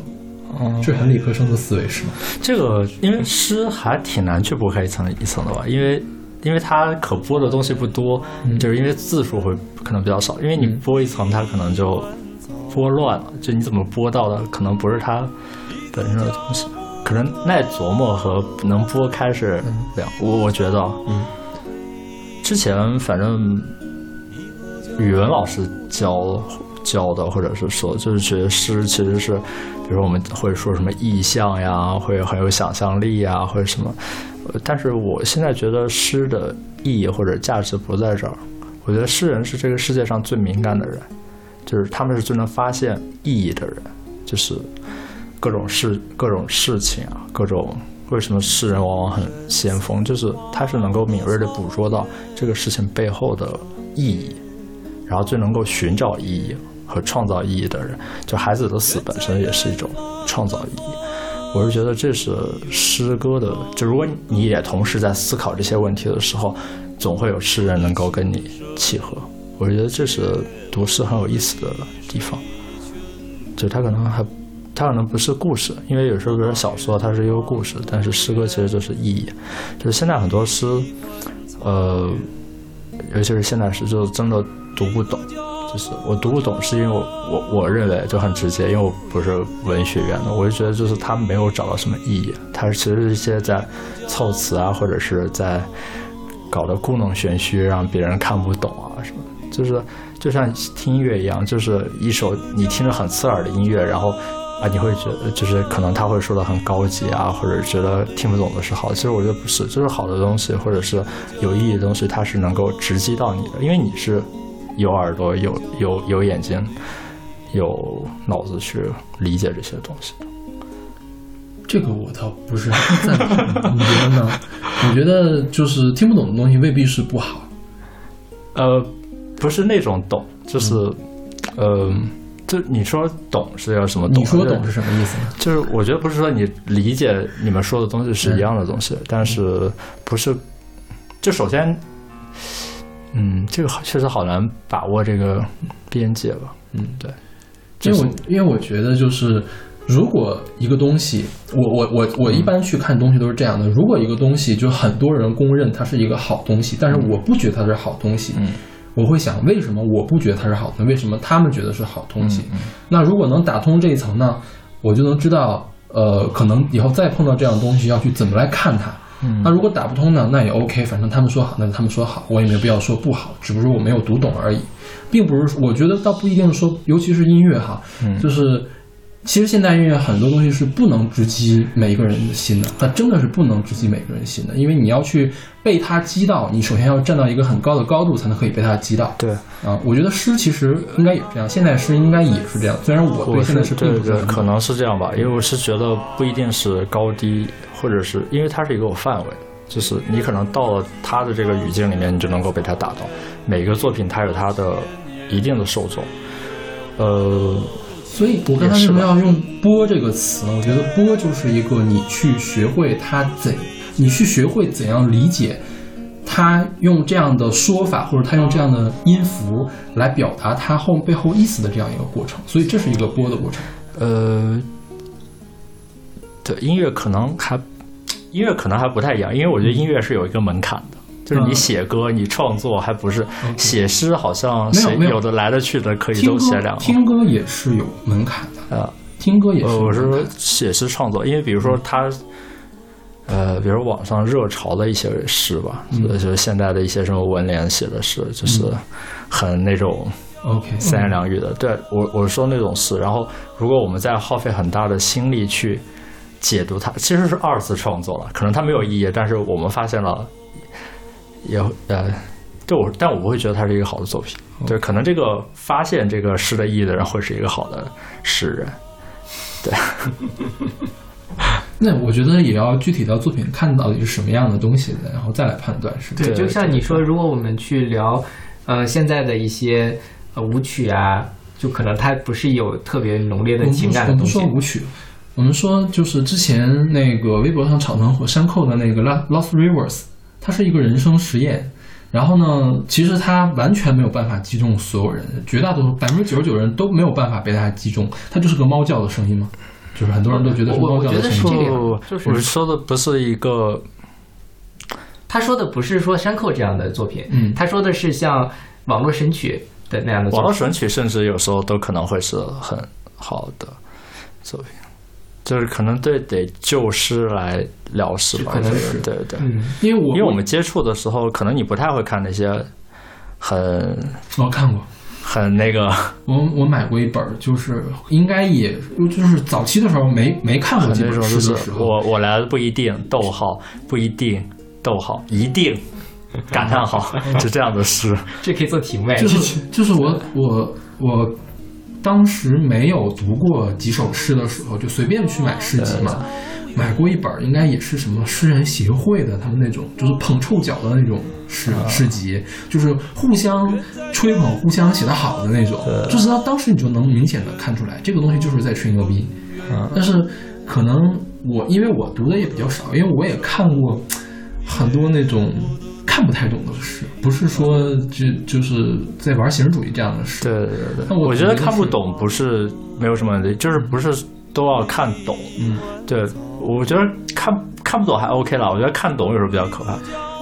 嗯。这是很理科生的思维是吗？这个，因为诗还挺难去剥开一层一层的吧，因为因为它可剥的东西不多，就是因为字数会可能比较少，因为你剥一层，它可能就剥乱了，就你怎么剥到的，可能不是它本身的东西，可能耐琢磨和能剥开是两，我我觉得，嗯，之前反正语文老师教教的，或者是说，就是觉得诗其实是，比如说我们会说什么意象呀，会很有想象力呀，或者什么。但是我现在觉得诗的意义或者价值不在这儿。我觉得诗人是这个世界上最敏感的人，就是他们是最能发现意义的人，就是各种事、各种事情啊，各种为什么诗人往往很先锋，就是他是能够敏锐地捕捉到这个事情背后的意义，然后最能够寻找意义和创造意义的人。就孩子的死本身也是一种创造意义。我是觉得这是诗歌的，就如果你也同时在思考这些问题的时候，总会有诗人能够跟你契合。我觉得这是读诗很有意思的地方，就它可能还，它可能不是故事，因为有时候比如说小说它是一个故事，但是诗歌其实就是意义。就是现在很多诗，呃，尤其是现代诗，就真的读不懂。就是我读不懂，是因为我我认为就很直接，因为我不是文学院的，我就觉得就是他没有找到什么意义，他其实是一些在凑词啊，或者是在搞得故弄玄虚，让别人看不懂啊什么的。就是就像听音乐一样，就是一首你听着很刺耳的音乐，然后啊你会觉得就是可能他会说的很高级啊，或者觉得听不懂的是好。其实我觉得不是，就是好的东西或者是有意义的东西，它是能够直击到你的，因为你是有耳朵、有有有眼睛、有脑子去理解这些东西的。这个我倒不是很赞同，你觉得呢？我觉得就是听不懂的东西未必是不好。呃，不是那种懂，就是，呃，就你说懂是要什么懂？你说懂是什么意思呢？就是我觉得不是说你理解你们说的东西是一样的东西，但是不是，就首先，嗯，这个好确实好难把握这个边界吧。嗯，对，因为我因为我觉得就是，如果一个东西，我我我我一般去看东西都是这样的。如果一个东西就很多人公认它是一个好东西，但是我不觉得它是好东西，嗯我会想为什么我不觉得它是好的，为什么他们觉得是好东西？嗯那如果能打通这一层呢，我就能知道，呃，可能以后再碰到这样的东西要去怎么来看它。嗯。那如果打不通呢，那也 OK，反正他们说好，那他们说好，我也没有必要说不好，只不过我没有读懂而已，并不是，我觉得倒不一定说，尤其是音乐哈，嗯。就是其实现代音乐很多东西是不能直击每一个人的心的，它真的是不能直击每个人心的，因为你要去被它击到，你首先要站到一个很高的高度，才能可以被它击到。对，啊，我觉得诗其实应该也是这样，现代诗应该也是这样，虽然我对现代诗并不是很可能是这样吧，因为我是觉得不一定是高低，或者是因为它是一个有范围，就是你可能到了它的这个语境里面，你就能够被它打动。每个作品它有它的一定的受众，呃，所以我刚才为什么要用“播”这个词呢？我觉得“播”就是一个你去学会它怎，你去学会怎样理解他用这样的说法，或者他用这样的音符来表达他后背后意思的这样一个过程。所以这是一个播的过程。呃，对，音乐可能还音乐可能还不太一样，因为我觉得音乐是有一个门槛的，就是你嗯写歌、你创作还不是写诗，好像谁有的来的去的可以都写两听歌也是有门槛的，啊。听歌也是。我是说写诗创作，因为比如说他，呃，比如网上热潮的一些诗吧，嗯就是现在的一些什么文联写的诗，就是很那种 OK，三言两语的。对我我说那种诗，然后如果我们再耗费很大的心力去解读它，其实是二次创作了，可能它没有意义，但是我们发现了，也呃。对我，但我不会觉得它是一个好的作品。对，可能这个发现这个诗的意义的人会是一个好的诗人。对 [LAUGHS] [LAUGHS] 那我觉得也要具体到作品看到底是什么样的东西的，然后再来判断是不是对，就像你说，如果我们去聊，呃，现在的一些呃舞曲啊，就可能它不是有特别浓烈的情感的东西我们不。说舞曲，我们说就是之前那个微博上炒得很火山扣的那个《Lost Rivers》，它是一个人生实验。然后呢，其实它完全没有办法击中所有人，绝大多数百分之九十九人都没有办法被它击中。它就是个猫叫的声音嘛，就是很多人都觉得是我我猫叫的声音。觉得是这个，就是我说的不是一个他说的不是说山口这样的作品，嗯他说的是像网络神曲的那样的作品。网络神曲，甚至有时候都可能会是很好的作品，就是可能对得就诗来了事吧，对对，嗯，因为我因为我们接触的时候，可能你不太会看那些很我看过，很那个我我买过一本，就是应该也就是早期的时候没没看过很几本那种，就是诗的时候，我我来的不一定，逗号不一定，逗号一定。感叹号，[LAUGHS] 就这样的诗，这可以做题目哎。就是就是我我我当时没有读过几首诗的时候，就随便去买诗集嘛，买过一本，应该也是什么诗人协会的，他们那种就是捧臭脚的那种诗诗集，就是互相吹捧、互相写的好的那种，就是当当时你就能明显的看出来，这个东西就是在吹牛逼。但是可能我因为我读的也比较少，因为我也看过很多那种看不太懂的诗，不是说就就是在玩形式主义这样的诗。对对对对，我我觉得看不懂不是没有什么问题，就是不是都要看懂。嗯，对，我觉得看看不懂还 OK 了，我觉得看懂有时候比较可怕。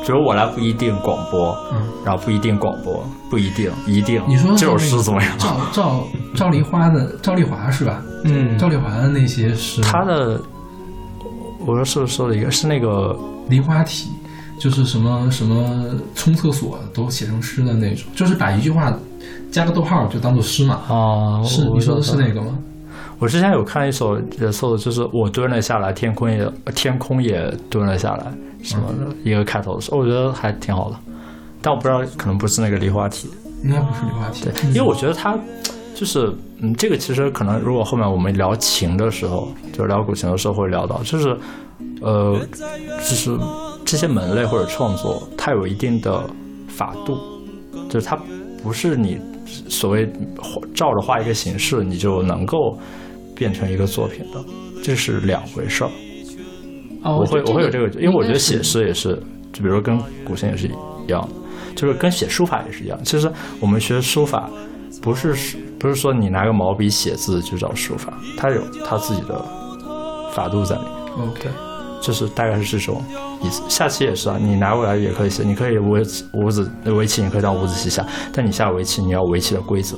只有我来不一定广播，嗯然后不一定广播，不一定一定。你说这首诗怎么样？赵赵赵丽花的赵丽华是吧？嗯，赵丽华的那些诗，他的，我说是不是说了一个是那个梨花体，就是什么什么冲厕所都写成诗的那种，就是把一句话加个逗号就当做诗嘛。啊，是你说的是那个吗？我之前有看一首野兽的，就是我蹲了下来，天空也天空也蹲了下来，什么的、一个开头的时候，我觉得还挺好的，但我不知道可能不是那个梨花体，应该不是梨花体对，，因为我觉得它就是嗯，这个其实可能如果后面我们聊琴的时候，就是聊古琴的时候会聊到，就是呃，就是这些门类或者创作，它有一定的法度，就是它不是你所谓画照着画一个形式，你就能够变成一个作品的，这是两回事儿。哦我会我会有这个，因为我觉得写诗也是，就比如说跟古琴也是一样的，就是跟写书法也是一样。其实我们学书法，不是不是说你拿个毛笔写字就叫书法，它有它自己的法度在里面。OK，就是大概是这种意思。下棋也是啊，你拿过来也可以写，你可以五五子围棋，你可以当五子棋下，但你下围棋你要围棋的规则。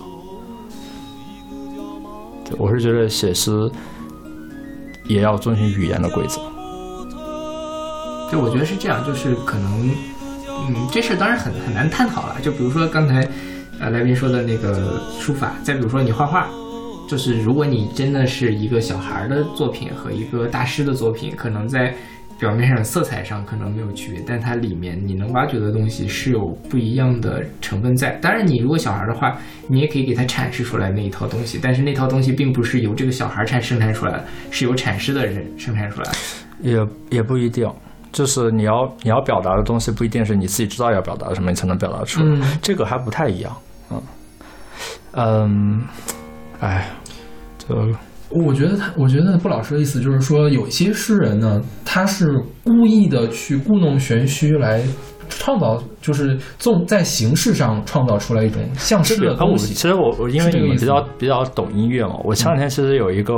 对，我是觉得写诗也要遵循语言的规则。对，我觉得是这样，就是可能，嗯，这事儿当然很很难探讨了。就比如说刚才，呃，来宾说的那个书法，再比如说你画画，就是如果你真的是一个小孩儿的作品和一个大师的作品，可能在表面上色彩上可能没有区别，但它里面你能挖掘的东西是有不一样的成分在。当然，你如果小孩儿的话，你也可以给他阐释出来那一套东西，但是那套东西并不是由这个小孩儿产生产出来的，是由阐释的人生产出来的。也也不一定，就是你要你要表达的东西不一定是你自己知道要表达什么，你才能表达出来，嗯这个还不太一样。嗯嗯，哎，就我觉得他，我觉得布老师的意思就是说，有一些诗人呢，他是故意的去故弄玄虚来创造，就是纵在形式上创造出来一种像诗这个啊，我的东西。其实我我因为你们比较比较懂音乐嘛，我前两天其实有一个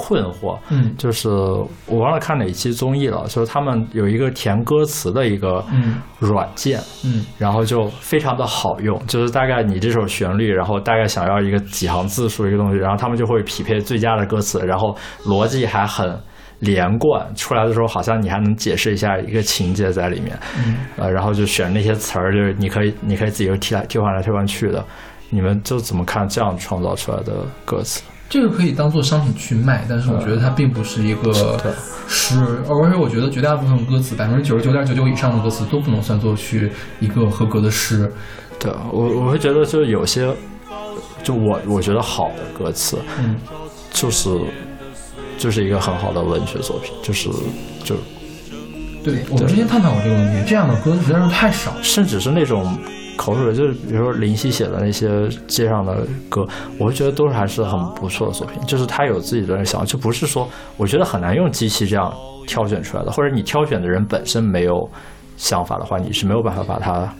困惑，嗯。就是我忘了看哪一期综艺了，就是他们有一个填歌词的一个嗯。软件，嗯。然后就非常的好用，就是大概你这首旋律，然后大概想要一个几行字数一个东西，然后他们就会匹配最佳的歌词，然后逻辑还很连贯，出来的时候好像你还能解释一下一个情节在里面，嗯。呃，然后就选那些词儿，就是你可以你可以自己替来替换来替换去的，你们就怎么看这样创造出来的歌词？这个可以当做商品去卖，但是我觉得它并不是一个对诗，而且我觉得绝大部分歌词，百分之九十九点九九以上的歌词都不能算作去一个合格的诗。对我我会觉得就是有些，就我我觉得好的歌词，嗯就是就是一个很好的文学作品，就是就对，我们之前探讨过这个问题，这样的歌实在是太少。甚至是那种口水，就是比如说林夕写的那些街上的歌，我会觉得都是还是很不错的作品，就是他有自己的想法，就不是说我觉得很难用机器这样挑选出来的，或者你挑选的人本身没有想法的话，你是没有办法把它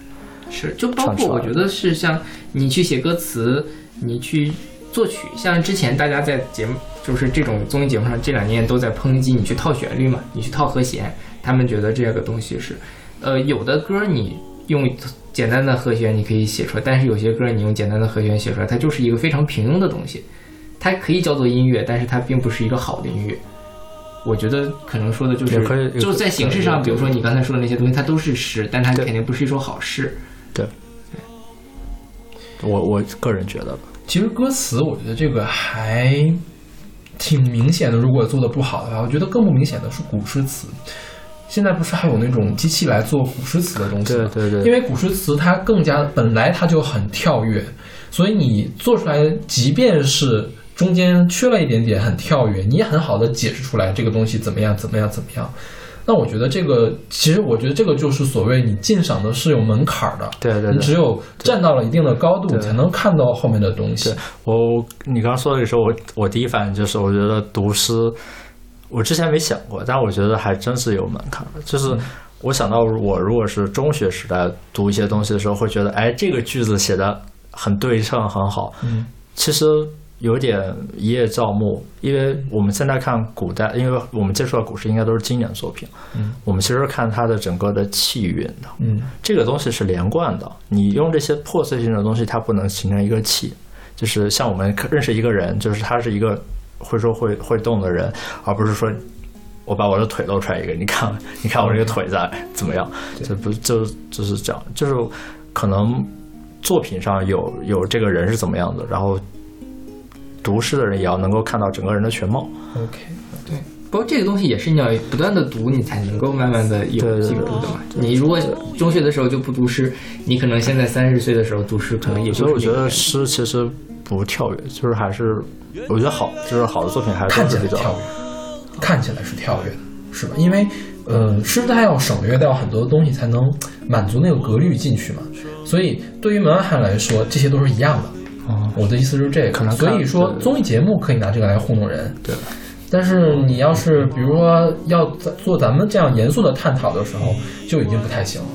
是，就包括我觉得是像你去写歌词，你去作曲，像之前大家在节目就是这种综艺节目上这两年都在抨击你去套旋律嘛，你去套和弦，他们觉得这个东西是，呃，有的歌你用简单的和弦你可以写出来，但是有些歌你用简单的和弦写出来，它就是一个非常平庸的东西，它可以叫做音乐，但是它并不是一个好的音乐。我觉得可能说的就是也可以，就是在形式上，比如说你刚才说的那些东西，它都是诗，但它肯定不是一首好诗。对我我个人觉得吧，其实歌词，我觉得这个还挺明显的。如果做的不好的话，我觉得更不明显的是古诗词。现在不是还有那种机器来做古诗词的东西吗？对对对因为古诗词它更加本来它就很跳跃，所以你做出来，即便是中间缺了一点点很跳跃，你也很好的解释出来这个东西怎么样怎么样怎么样。那我觉得这个，其实我觉得这个就是所谓你鉴赏的是有门槛儿的，对对对你只有站到了一定的高度，对才能看到后面的东西对。我，你刚刚说的时候，我我第一反应就是，我觉得读诗，我之前没想过，但我觉得还真是有门槛的。就是我想到我如果是中学时代读一些东西的时候，会觉得，哎，这个句子写的很对称，很好。嗯，其实有点一叶障目，因为我们现在看古代，因为我们接触到古诗应该都是经典作品，嗯，我们其实看它的整个的气韵的，嗯这个东西是连贯的。你用这些破碎性的东西，它不能形成一个气。就是像我们认识一个人，就是他是一个会说会会动的人，而不是说我把我的腿露出来一个，你看 [LAUGHS] 你看我这个腿在怎么样？这不就就是这样，就是可能作品上有有这个人是怎么样的，然后读诗的人也要能够看到整个人的全貌。OK，对，不过这个东西也是你要不断的读，你才能够慢慢的有进步的嘛。你如果中学的时候就不读诗，你可能现在三十岁的时候读诗，可能也就所以我觉得诗其实不跳跃，就是还是我觉得好，就是好的作品还是看起来跳跃，看起来是跳跃的，是吧？因为呃，诗它要省略掉很多东西，才能满足那个格律进去嘛。所以对于门外汉来说，这些都是一样的。哦我的意思是这个，可能所以说综艺节目可以拿这个来糊弄人，对。但是你要是比如说要做咱们这样严肃的探讨的时候，就已经不太行了。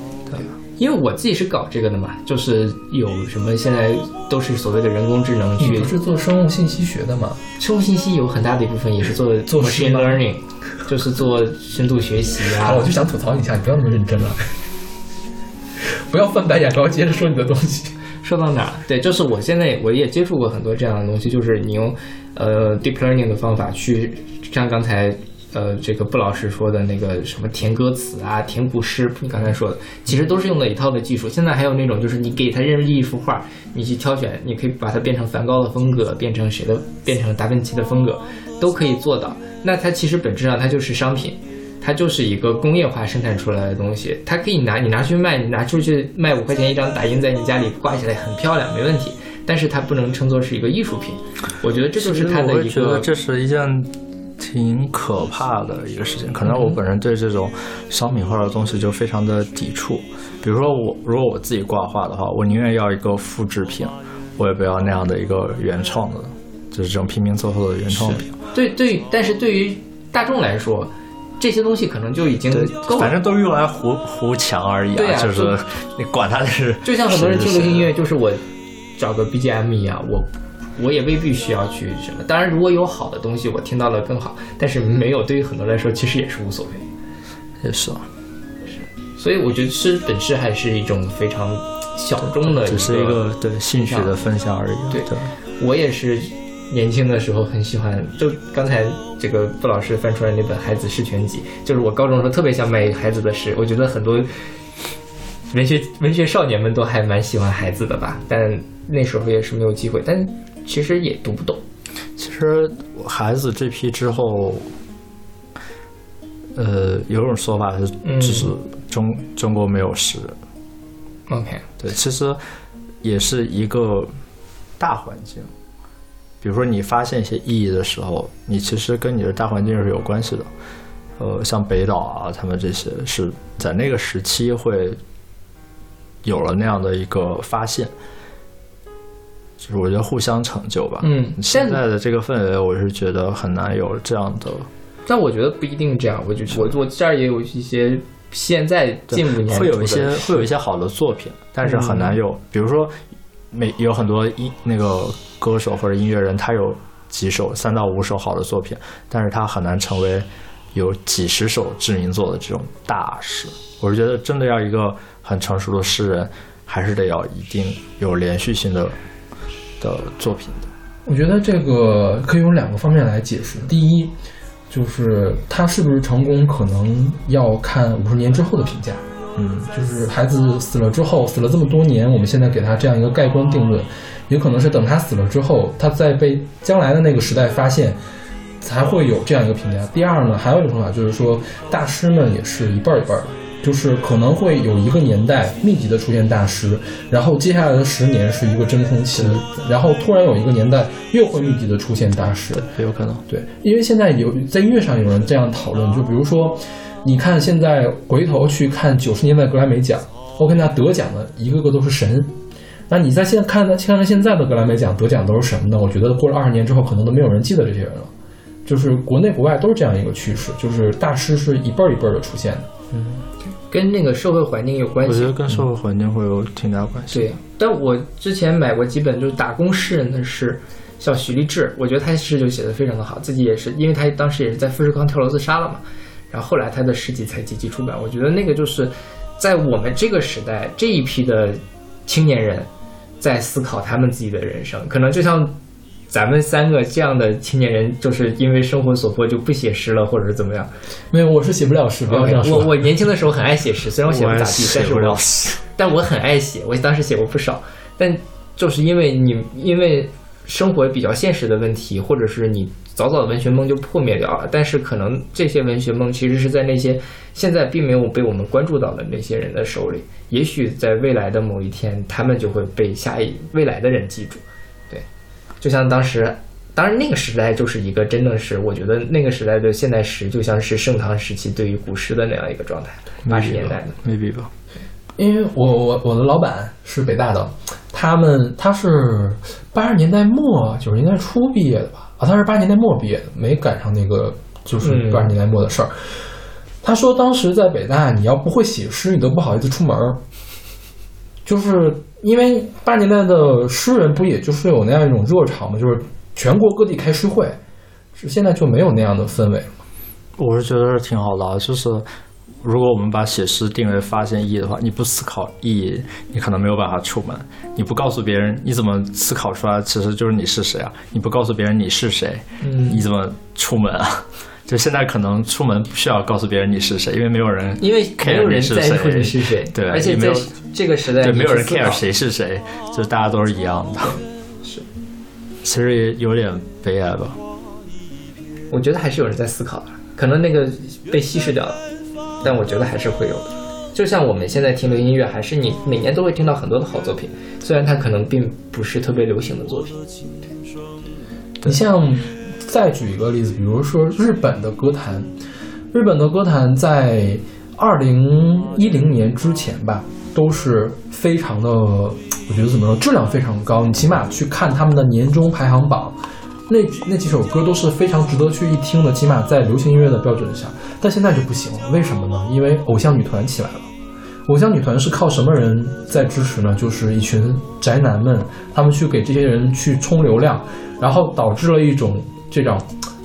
因为我自己是搞这个的嘛，就是有什么现在都是所谓的人工智能去你不是做生物信息学的吗？生物信息有很大的一部分也是做做诗 machine 吗 learning，就是做深度学习啊，。我就想吐槽你一下，你不要那么认真了，[LAUGHS] 不要翻白眼，不要接着说你的东西。说到哪儿？对，就是我现在我也接触过很多这样的东西，就是你用呃 deep learning 的方法去，像刚才呃这个布老师说的那个什么填歌词啊、填古诗，你刚才说的，其实都是用的一套的技术。现在还有那种就是你给他任意一幅画，你去挑选，你可以把它变成梵高的风格，变成谁的，变成达芬奇的风格，都可以做到。那它其实本质上它就是商品。它就是一个工业化生产出来的东西，它可以拿你拿去卖，你拿出去卖五块钱一张，打印在你家里挂起来很漂亮，没问题。但是它不能称作是一个艺术品，我觉得这就是它的一个这是一件挺可怕的一个事情。可能我本人对这种商品化的东西就非常的抵触。比如说我如果我自己挂画的话，我宁愿要一个复制品，我也不要那样的一个原创的，就是这种拼拼凑凑的原创品。对对，但是对于大众来说，这些东西可能就已经够，了。反正都是用来糊糊墙而已对啊就是你管它是，就像很多人听是流行音乐，就是我找个 BGM 一样，我我也未必需要去什么。当然，如果有好的东西，我听到了更好，但是没有，对于很多人来说，其实也是无所谓。也是啊，是所以我觉得诗本质还是一种非常小众的，只是一个对兴趣的分享而已。对对，我也是年轻的时候很喜欢，就刚才这个布老师翻出来那本《孩子诗全集》，就是我高中的时候特别想买孩子的诗，我觉得很多文学文学少年们都还蛮喜欢孩子的吧，但那时候也是没有机会，但其实也读不懂。其实孩子这批之后，呃，有种说法是，嗯就是中、中国没有诗。OK，对，其实也是一个大环境。比如说，你发现一些意义的时候，你其实跟你的大环境是有关系的。呃，像北岛啊，他们这些是在那个时期会有了那样的一个发现，就是我觉得互相成就吧。嗯现在的这个氛围，我是觉得很难有这样的，但我觉得不一定这样，我就我我这儿也有一些现在进步年会有一些会有一些好的作品，但是很难有，比如说每有很多音那个歌手或者音乐人，他有几首三到五首好的作品，但是他很难成为有几十首知名作的这种大师。我是觉得真的要一个很成熟的诗人，还是得要一定有连续性的的作品的。我觉得这个可以用两个方面来解释。第一，就是他是不是成功，可能要看五十年之后的评价。嗯，就是孩子死了之后，死了这么多年，我们现在给他这样一个盖棺定论，也可能是等他死了之后，他在被将来的那个时代发现，才会有这样一个评价。第二呢，还有一种说法就是说，大师们也是一辈儿一辈儿的，就是可能会有一个年代密集的出现大师，然后接下来的十年是一个真空期，然后突然有一个年代又会密集的出现大师。有可能。对，因为现在有在音乐上有人这样讨论，就比如说，你看现在回头去看九十年代格莱美奖，OK，那得奖的一个个都是神。那你在现在看看看现在的格莱美奖得奖都是什么呢？我觉得过了二十年之后，可能都没有人记得这些人了。就是国内国外都是这样一个趋势，就是大师是一辈儿一辈儿的出现的。跟那个社会环境有关系我觉。得跟社会环境会有挺大关系。对，但我之前买过几本就是打工诗人的诗，像许立志，我觉得他诗就写的非常的好，自己也是，因为他当时也是在富士康跳楼自杀了嘛，然后后来他的诗集才集集出版。我觉得那个就是在我们这个时代这一批的青年人在思考他们自己的人生，可能就像。咱们三个这样的青年人，就是因为生活所迫就不写诗了，或者是怎么样？没有，我是写不了诗，不要这样说。我 [LAUGHS] 我年轻的时候很爱写诗，虽然我写不咋地，但是我。[LAUGHS] 但我很爱写，我当时写过不少。但就是因为你因为生活比较现实的问题，或者是你早早的文学梦就破灭掉了。但是可能这些文学梦其实是在那些现在并没有被我们关注到的那些人的手里，也许在未来的某一天，他们就会被下一未来的人记住。对，就像当时。当然，那个时代就是一个真的是，我觉得那个时代的现代诗就像是盛唐时期对于古诗的那样一个状态，八十年代的。maybe 吧。因为我我我的老板是北大的，他们他是八十年代末九十年代初毕业的吧？啊，他是八十年代末毕业的，没赶上那个就是嗯八十年代末的事儿。他说当时在北大，你要不会写诗，你都不好意思出门儿，就是因为八十年代的诗人不也就是有那样一种热潮嘛，就是全国各地开诗会，是现在就没有那样的氛围了。我是觉得挺好的啊，就是如果我们把写诗定为发现意义的话，你不思考意义，你可能没有办法出门；你不告诉别人，你怎么思考出来其实就是你是谁啊？你不告诉别人你是谁，嗯你怎么出门啊？就现在可能出门不需要告诉别人你是谁，因为没有人因为没有人在乎你是谁，对而且在没有这个时代，对，没有人 care 谁是谁，就是大家都是一样的。是，其实也有点悲哀吧。我觉得还是有人在思考的，可能那个被稀释掉了，但我觉得还是会有的。就像我们现在听的音乐，还是你每年都会听到很多的好作品，虽然它可能并不是特别流行的作品。你像再举一个例子，比如说日本的歌坛，日本的歌坛在二零一零年之前吧，都是非常的，我觉得怎么说，质量非常高。你起码去看他们的年终排行榜，那那几首歌都是非常值得去一听的，起码在流行音乐的标准下。但现在就不行了，为什么呢？因为偶像女团起来了。偶像女团是靠什么人在支持呢？就是一群宅男们，他们去给这些人去冲流量，然后导致了一种这种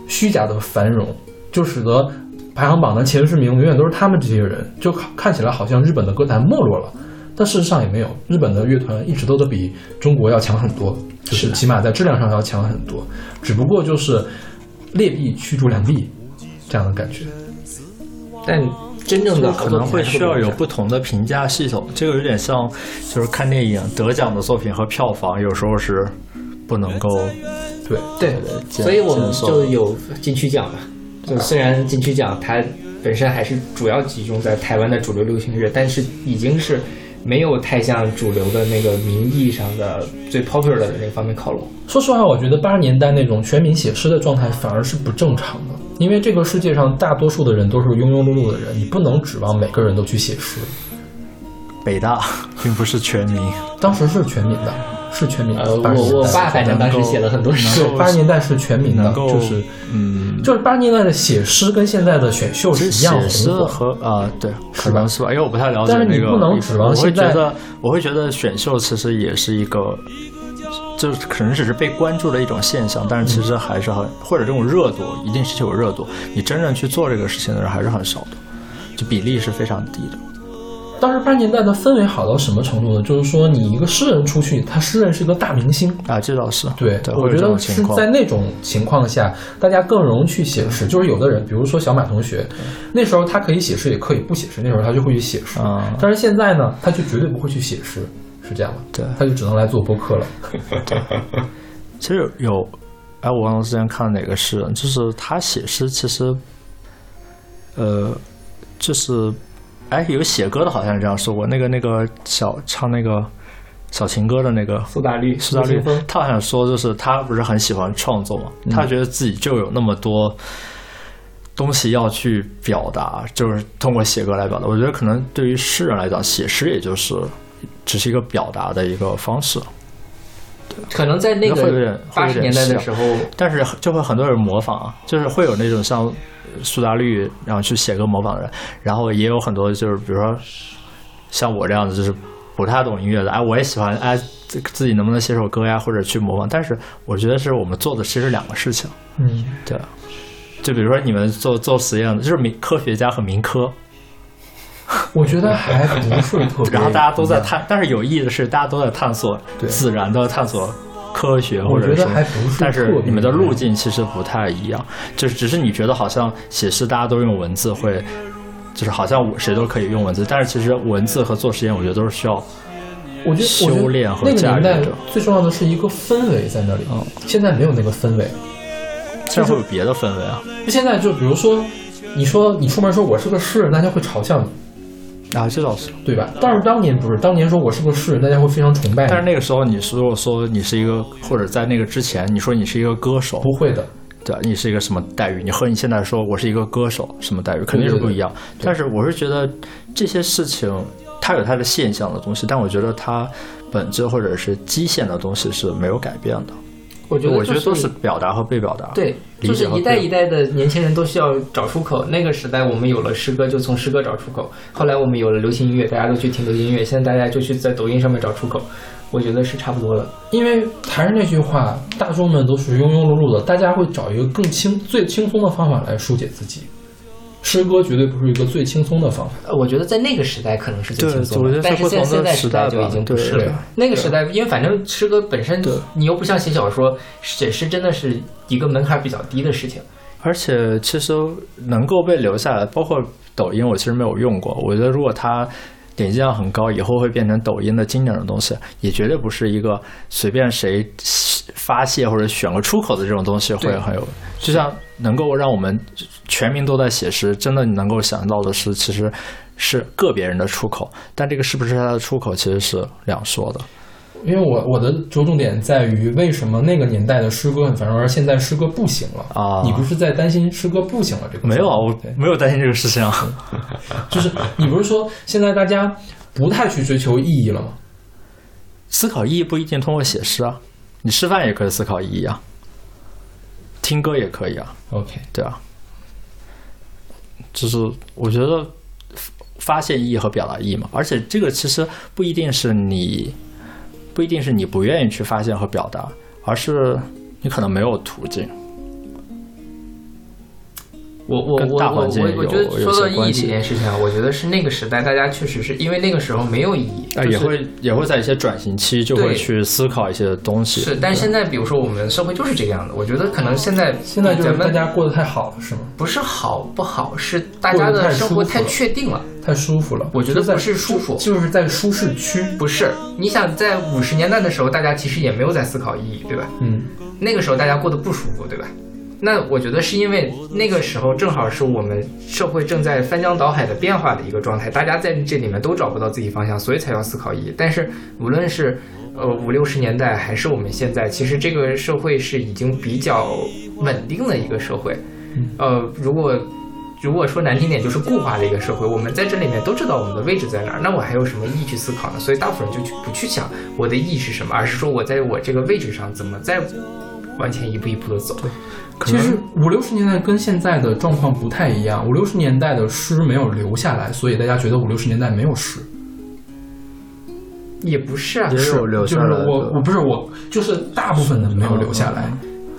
虚假的繁荣，就使得排行榜的前十名永远都是他们这些人，就看看起来好像日本的歌坛没落了，但事实上也没有，日本的乐团一直都都比中国要强很多，就是起码在质量上要强很多，只不过就是劣币驱逐良币这样的感觉。但真正的可能会需要有不同的评价系统，这个有点像，就是看电影得奖的作品和票房有时候是不能够对，对，对所以我们就有金曲奖嘛。就虽然金曲奖它本身还是主要集中在台湾的主流流行乐，但是已经是没有太向主流的那个名义上的最 popular 的那方面靠拢。说实话，我觉得八十年代那种全民写诗的状态反而是不正常的，因为这个世界上大多数的人都是庸庸碌碌的人，你不能指望每个人都去写诗。北大，并不是全民。当时是全民的，是全民的。呃，80年代我我爸反正当时写了很多诗，对八十年代是全民的能，够就是嗯，就是八十年代的写诗跟现在的选秀是一样写诗。和啊、对，可能是吧，因为我不太了解但是你那个，不能指望我会现在觉得，我会觉得选秀其实也是一个，就是可能只是被关注的一种现象，但是其实还是很，或者这种热度一定是有热度，你真正去做这个事情的人还是很少的，就比例是非常低的。当时八十年代的氛围好到什么程度呢？就是说，你一个诗人出去，他诗人是一个大明星，啊，这倒是对，我觉得是在那种情况下，大家更容易去写诗。就是有的人，比如说小马同学，那时候他可以写诗，也可以不写诗，那时候他就会去写诗。啊但是现在呢，他就绝对不会去写诗，是这样的。对他就只能来做播客了。[LAUGHS] 其实有有，哎，我忘了之前看哪个诗人，就是他写诗，其实，呃，就是，哎，有写歌的好像是这样说过，那个那个小唱那个小情歌的那个苏打绿、苏打绿他好像说就是他不是很喜欢创作嘛，他觉得自己就有那么多东西要去表达，就是通过写歌来表达。我觉得可能对于诗人来讲，写诗也就是只是一个表达的一个方式。可能在那个八十年代的时候，但是就会很多人模仿啊，就是会有那种像苏打绿，然后去写歌模仿的人，然后也有很多就是比如说像我这样子，就是不太懂音乐的，哎，我也喜欢哎自自己能不能写首歌呀，或者去模仿，但是我觉得是我们做的其实两个事情，嗯，对，就比如说你们做做实验的，就是民科学家和民科，[LAUGHS] 我觉得还不是特别。[LAUGHS] 然后大家都在探，但是有意义的是大家都在探索对自然的探索。科学或我觉者什么得还不是但是你们的路径其实不太一样，就是只是你觉得好像写诗大家都用文字会，就是好像我谁都可以用文字，但是其实文字和做实验，我觉得都是需要我觉得修炼和那个年代驾驭着最重要的是一个氛围在那里，嗯现在没有那个氛围。现在会有别的氛围啊。就现在就比如说，你说你出门说我是个诗人，大家会嘲笑你，啊，这倒是。对吧？但是当年不是，当年说我是个诗人，大家会非常崇拜。但是那个时候，你如果说你是一个，或者在那个之前，你说你是一个歌手，不会的，对，你是一个什么待遇？你和你现在说我是一个歌手，什么待遇？肯定是不一样。但是我是觉得这些事情，它有它的现象的东西，但我觉得它本质或者是基线的东西是没有改变的。我觉得我觉得就都是表达和被表达。对，就是一代一代的年轻人都需要找出口。那个时代我们有了诗歌，就从诗歌找出口；后来我们有了流行音乐，大家都去听流行音乐。现在大家就去在抖音上面找出口。我觉得是差不多了。因为还是那句话，大众们都是庸庸碌碌的，大家会找一个更轻、最轻松的方法来疏解自己。诗歌绝对不是一个最轻松的方法。呃我觉得在那个时代可能是最轻松的，但是现是不同的现在时代时代吧就已经不是了。那个时代，因为反正诗歌本身，你又不像写小说，写诗真的是一个门槛比较低的事情。而且其实能够被留下来，包括抖音，我其实没有用过。我觉得如果它点击量很高，以后会变成抖音的经典的东西，也绝对不是一个随便谁发泄或者选个出口的这种东西会很有。就像能够让我们全民都在写诗，真的你能够想到的是，其实是个别人的出口，但这个是不是他的出口，其实是两说的。因为我我的着重点在于，为什么那个年代的诗歌很繁荣，而现在诗歌不行了啊你不是在担心诗歌不行了这个？没有啊，我没有担心这个事情啊。[LAUGHS] 就是你不是说现在大家不太去追求意义了吗？思考意义不一定通过写诗啊，你吃饭也可以思考意义啊，听歌也可以啊，OK，对啊。就是我觉得发现意义和表达意义嘛，而且这个其实不一定是你，不一定是你不愿意去发现和表达，而是你可能没有途径。我我我我跟大环境我我觉得说到意义这件事情啊，我觉得是那个时代大家确实是因为那个时候没有意义，啊，就是也会也会在一些转型期就会去思考一些东西。是，但现在比如说我们社会就是这个样子，我觉得可能现在现在就是大咱们家过得太好了，是吗？不是好不好，是大家的生活太确定了。太舒服了。我觉得不是舒服就是在舒适区。不是，你想在五十年代的时候，大家其实也没有在思考意义，对吧？嗯，那个时候大家过得不舒服，对吧？那我觉得是因为那个时候正好是我们社会正在翻江倒海的变化的一个状态，大家在这里面都找不到自己方向，所以才要思考意义。但是无论是呃五六十年代还是我们现在，其实这个社会是已经比较稳定的一个社会。呃，如果如果说难听点，就是固化的一个社会，我们在这里面都知道我们的位置在哪儿，那我还有什么意义去思考呢？所以大部分人就去不去想我的意义是什么，而是说我在我这个位置上怎么再往前一步一步的走。其实五六十年代跟现在的状况不太一样。五六十年代的诗没有留下来，所以大家觉得五六十年代没有诗。也不是啊，也有留就是下来我我不是我，就是大部分的没有留下来。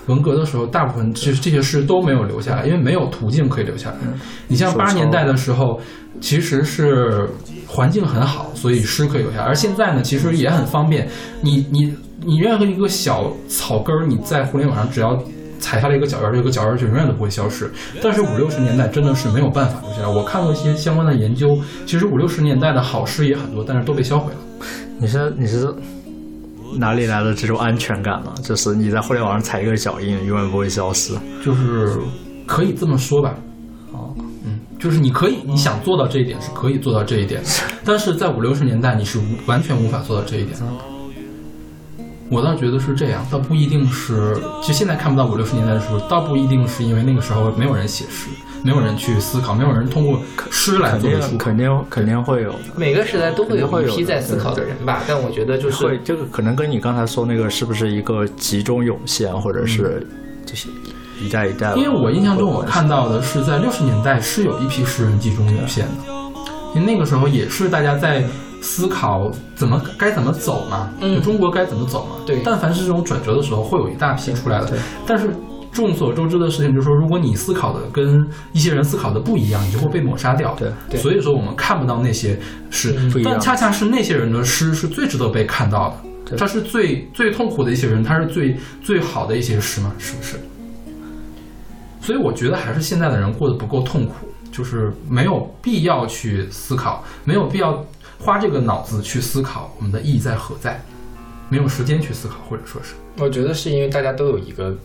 文革的时候，大部分这这些诗都没有留下来，因为没有途径可以留下来。你像八十年代的时候，其实是环境很好，所以诗可以留下来。而现在呢，其实也很方便。你你你任何一个小草根儿，你在互联网上只要踩下了一个脚印儿，这个脚印儿就永远都不会消失。但是五六十年代真的是没有办法留下来。我看过一些相关的研究，其实五六十年代的好诗也很多，但是都被销毁了。你是你是哪里来的这种安全感呢？就是你在互联网上踩一个脚印，永远不会消失。就是可以这么说吧。哦，嗯，就是你可以，你想做到这一点是可以做到这一点，但是在五六十年代你是无完全无法做到这一点的。我倒觉得是这样，倒不一定是，就现在看不到五六十年代的时候，倒不一定是因为那个时候没有人写诗，没有人去思考，没有人通过诗来肯作为出肯。定肯定会有的。每个时代都会有一批在思考的人吧，但我觉得就是会，这个可能跟你刚才说那个是不是一个集中涌现，或者是就是一代一代？因为我印象中我看到的是在六十年代是有一批诗人集中涌现的，因为那个时候也是大家在思考怎么该怎么走嘛，嗯就中国该怎么走嘛。对但凡是这种转折的时候，会有一大批出来的。但是众所周知的事情就是说，如果你思考的跟一些人思考的不一样，你就会被抹杀掉。对对所以说我们看不到那些诗，但恰恰是那些人的诗是最值得被看到的。对这是最最痛苦的一些人，他是最最好的一些诗嘛，是不是？所以我觉得还是现在的人过得不够痛苦，就是没有必要去思考，没有必要花这个脑子去思考我们的意义在何在，没有时间去思考，或者说是我觉得是因为大家都有一个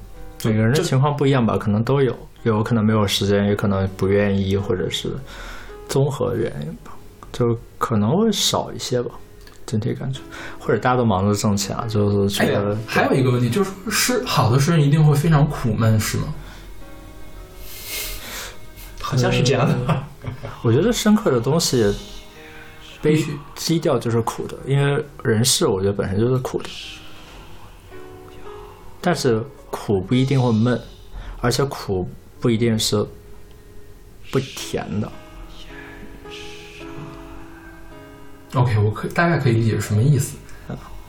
每个人的情况不一样吧，可能都有，有可能没有时间，也可能不愿意，或者是综合原因吧，就可能会少一些吧，整体感觉，或者大家都忙着挣钱啊，就是觉哎、，还有一个问题就是诗好的诗人一定会非常苦闷，是吗？好像是这样的吧。[LAUGHS] 我觉得深刻的东西，悲必须基调就是苦的，因为人世我觉得本身就是苦的，但是苦不一定会闷，而且苦不一定是不甜的。OK，我可大概可以理解是什么意思。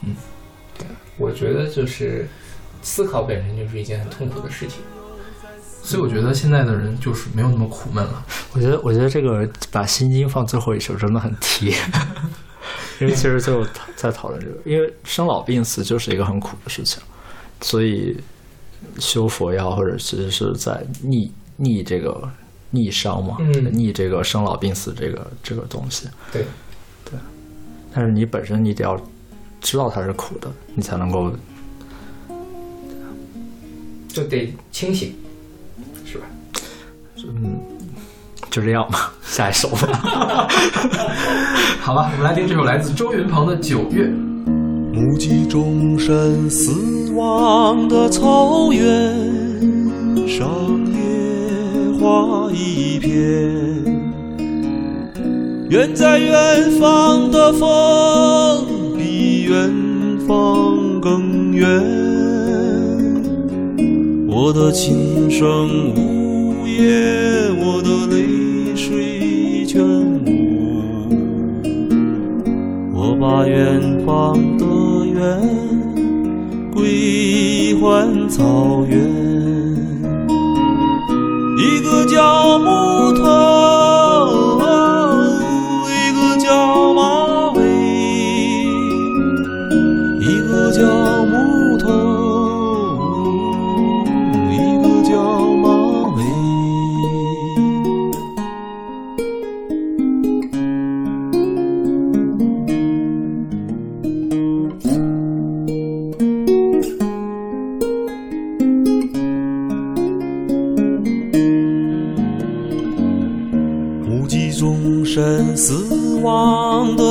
嗯，对我觉得就是思考本身就是一件很痛苦的事情。所以我觉得现在的人就是没有那么苦闷了。我觉得，我觉得这个把《心经》放最后一首真的很贴，[LAUGHS] 因为其实最后在讨论这个，因为生老病死就是一个很苦的事情，所以修佛药或者其实是在逆逆这个逆商嘛，嗯逆这个生老病死这个这个东西。对，对但是你本身你得要知道它是苦的，你才能够就得清醒？嗯就这样吧。[LAUGHS] 下一首吧。[LAUGHS] 好吧，我们来听这首来自周云鹏的《九月》。目击众生死亡的草原上，野花一片。远在远方的风，比远方更远。我的琴声无夜，我的泪水全无。我把远方的远归还草原，一个叫木头，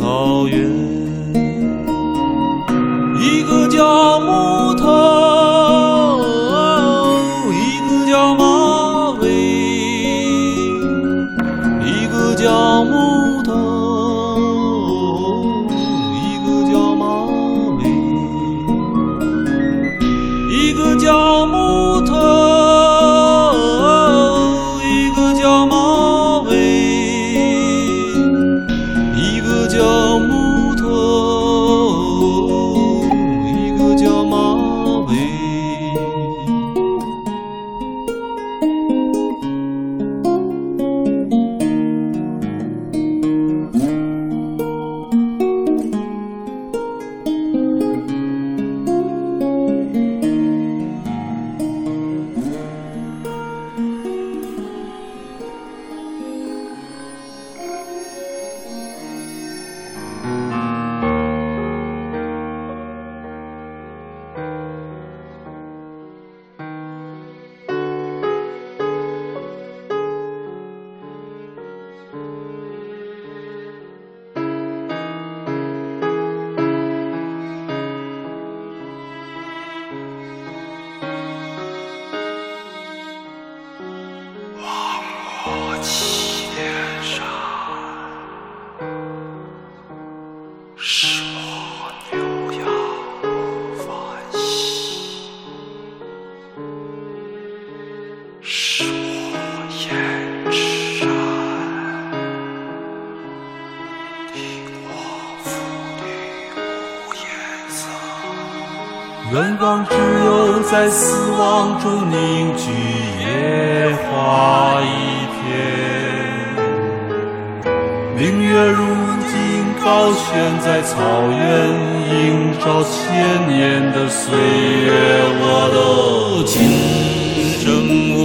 草原，远方只有在死亡中凝聚野花一片。明月如今高悬在草原，映照千年的岁月。我的琴声无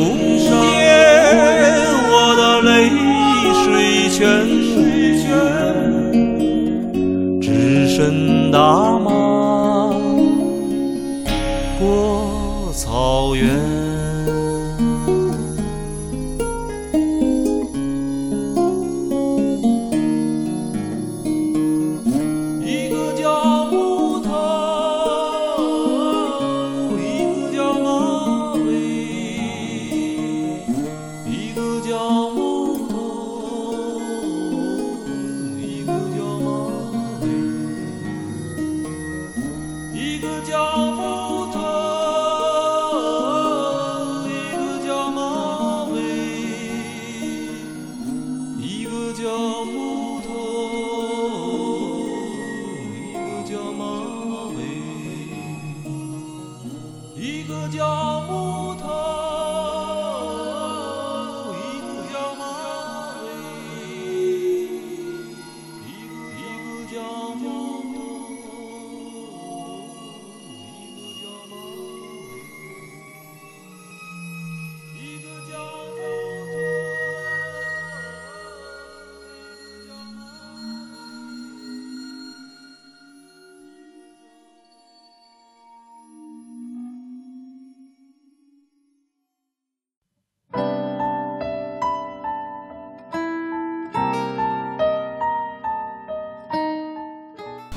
言，我的泪水全无，只身大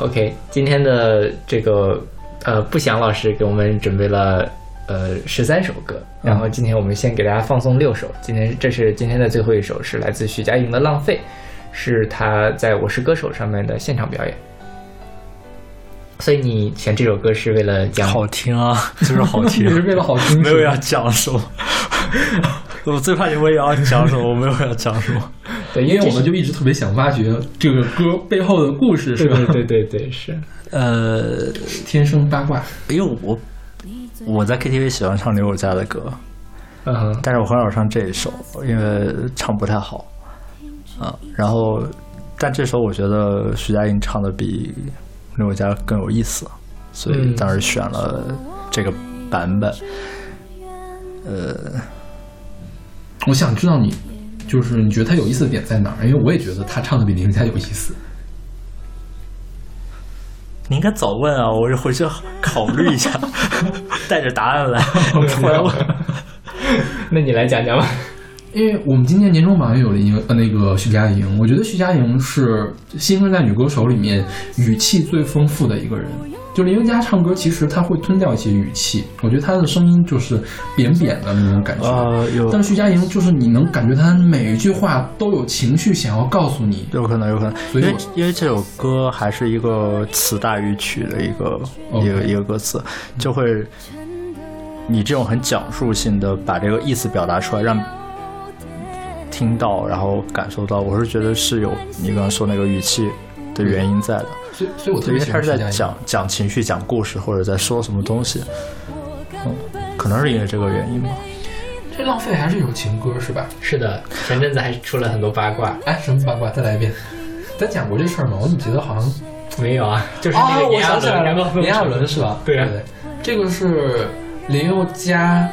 OK，今天的这个呃，不祥老师给我们准备了呃十三首歌，然后今天我们先给大家放送六首。今天这是今天的最后一首，是来自徐佳莹的《浪费》，是她在《我是歌手》上面的现场表演。所以你选这首歌是为了讲好听啊，[LAUGHS] 就是好听，[LAUGHS] 就是为了好听没有要讲什么。[LAUGHS] 我最怕你问要讲什么，我没有要讲什么。对，因为我们就一直特别想挖掘这个歌背后的故事，是吧？对对对是。[LAUGHS] 呃，天生八卦，因为我我在 KTV 喜欢唱刘友嘉的歌，嗯哼，但是我很少唱这一首，因为唱不太好啊。然后，但这首我觉得徐佳莹唱的比刘友嘉更有意思，所以嗯当时选了这个版本。呃，我想知道你，就是你觉得他有意思的点在哪儿？因为我也觉得他唱的比林家有意思。你应该早问啊，我回去考虑一下，[LAUGHS] 带着答案来。[LAUGHS] 我突然问，[LAUGHS] 那你来讲讲吧。因为我们今年年终榜也有了一个呃那个徐佳莹，我觉得徐佳莹是新生代女歌手里面语气最丰富的一个人。就林宥嘉唱歌，其实他会吞掉一些语气，我觉得他的声音就是扁扁的那种感觉。呃，有但是徐佳莹就是你能感觉他每一句话都有情绪想要告诉你。有可能，有可能，所以因为因为这首歌还是一个词大于曲的一个一个一个歌词，就会你这种很讲述性的把这个意思表达出来，让听到然后感受到，我是觉得是有你刚刚说那个语气的原因在的，所以所以我特别因为他是。在讲讲情绪、讲故事，或者在说什么东西，嗯，可能是因为这个原因吧。这浪费还是有情歌是吧？是的，前阵子还出了很多八卦。哎，什么八卦？再来一遍。咱讲过这事儿吗？我怎么觉得好像没有啊，就是啊，我那个炎亚想起来了，纶炎亚纶是吧？对啊对，这个是林宥嘉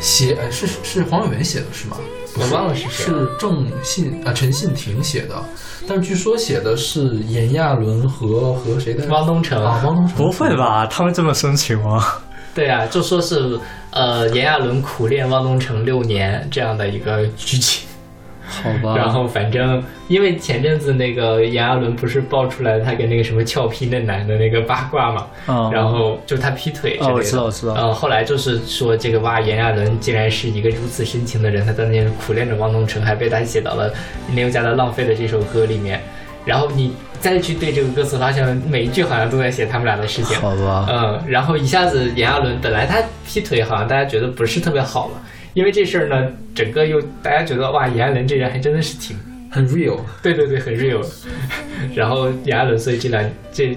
写，呃是是黄伟文写的是吗？不我忘了是谁是郑信啊陈信廷写的，但是据说写的是炎亚纶和和谁的？汪东城啊，汪东城。不会？吧？他们这么深情吗？对啊，就说是呃炎亚纶苦恋汪东城六年这样的一个剧情。好吧。然后反正因为前阵子那个炎亚纶不是爆出来他跟那个什么俏皮嫩男的那个八卦嘛，嗯然后就他劈腿之类的。哦我知道我知道嗯，后来就是说这个哇，炎亚纶竟然是一个如此深情的人，他当年苦恋着汪东城，还被他写到了林宥嘉的《浪费》的这首歌里面。然后你再去对这个歌词，发现每一句好像都在写他们俩的事情。好吧。嗯，然后一下子炎亚纶本来他劈腿好像大家觉得不是特别好嘛，因为这事儿呢，整个又大家觉得哇，炎亚纶这人还真的是挺很 real。对对对，很 real。[LAUGHS] 然后炎亚纶，所以这两这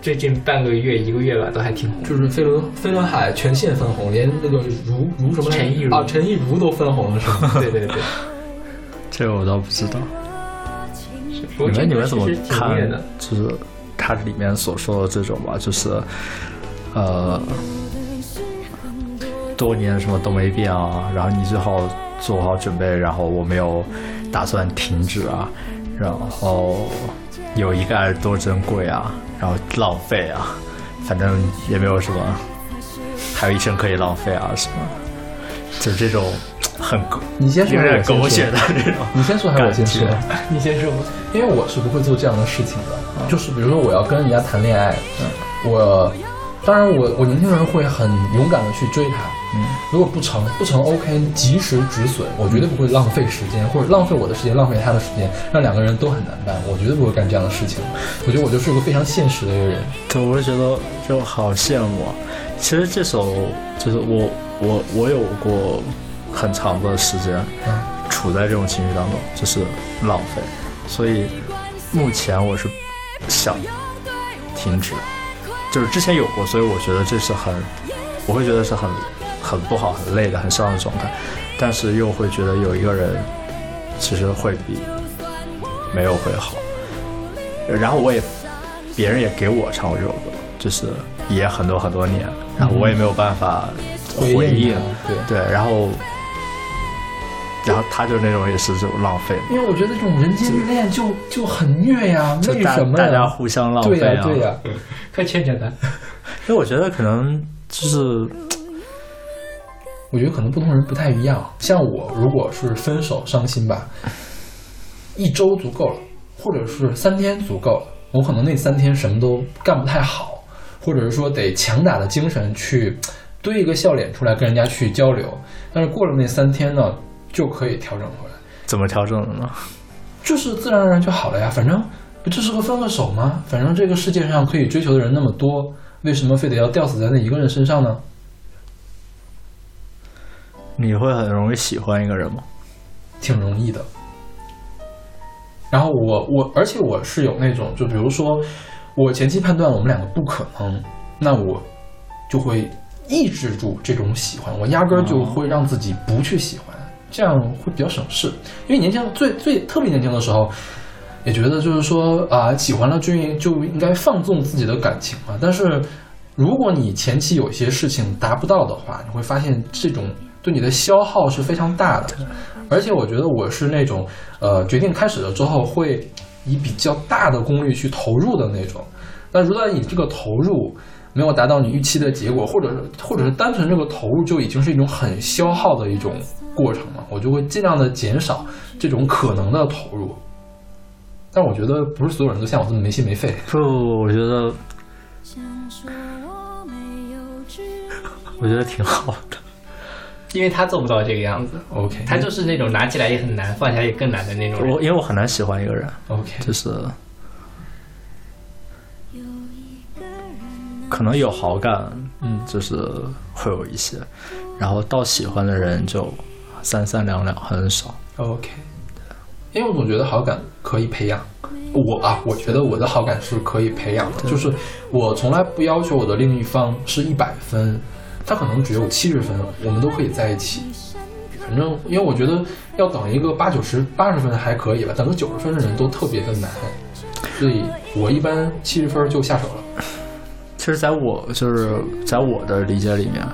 最近半个月一个月吧，都还挺红。就是飞轮飞轮海全线分红，连那个如如什么陈亦如啊，陈亦如都分红了，是吗？[LAUGHS] 对对对，这个我倒不知道。你们你们怎么看的？？就是它里面所说的这种吧，就是呃，多年什么都没变啊，然后你最好做好准备，然后我没有打算停止啊，然后有一个爱多珍贵啊，然后浪费啊，反正也没有什么，还有一生可以浪费啊什么，就是这种很狗你先说有点狗血的这种你先说还是我先说？你先说。因为我是不会做这样的事情的，就是比如说我要跟人家谈恋爱，我当然我我年轻人会很勇敢的去追她，嗯，如果不成不成 OK 及时止损，我绝对不会浪费时间或者浪费我的时间，浪费他的时间，让两个人都很难办，我绝对不会干这样的事情。我觉得我就是一个非常现实的一个人，对，我就觉得就好羡慕啊。其实这首就是我我我有过很长的时间嗯。处在这种情绪当中，就是浪费，所以目前我是想停止，就是之前有过，所以我觉得这是很，我会觉得是很很不好、很累的、很伤的状态，但是又会觉得有一个人其实会比没有会好。然后我也，别人也给我唱过这首歌，就是也很多很多年，然后我也没有办法回应。对，然后，然后他就那种也是这种浪费嘛，因为我觉得这种人间恋就就很虐呀，为什么大家？互相浪对费呀对呀，快劝劝他。[LAUGHS] 因为我觉得可能就是我觉得可能不同人不太一样。像我，如果是分手伤心吧，一周足够了，或者是三天足够了。我可能那三天什么都干不太好，或者是说得强打的精神去堆一个笑脸出来跟人家去交流。但是过了那三天呢，就可以调整回来，怎么调整的呢？就是自然而然就好了呀。反正不就是个分个手吗？反正这个世界上可以追求的人那么多，为什么非得要吊死在那一个人身上呢？你会很容易喜欢一个人吗？挺容易的。然后我我，而且我是有那种，就比如说，我前期判断我们两个不可能，那我就会抑制住这种喜欢，我压根儿就会让自己不去喜欢，这样会比较省事。因为年轻最最特别年轻的时候，也觉得就是说啊、喜欢了就应就应该放纵自己的感情嘛。但是如果你前期有些事情达不到的话，你会发现这种对你的消耗是非常大的。而且我觉得我是那种，呃，决定开始了之后会以比较大的功率去投入的那种。那如果你这个投入没有达到你预期的结果，或者是或者是单纯这个投入就已经是一种很消耗的一种过程嘛，我就会尽量的减少这种可能的投入。但我觉得不是所有人都像我这么没心没肺。不，我觉得我觉得挺好的。因为他做不到这个样子，OK，他就是那种拿起来也很难，放下也更难的那种人我。因为我很难喜欢一个人，OK，就是可能有好感，嗯就是会有一些，然后到喜欢的人就三三两两，很少。OK，因为我总觉得好感可以培养。我啊，我觉得我的好感是可以培养的，就是我从来不要求我的另一方是一百分，他可能只有七十分，我们都可以在一起。反正，因为我觉得要等一个八九十、八十分还可以吧，等个九十分的人都特别的难，所以我一般七十分就下手了。其实，在我就是在我的理解里面，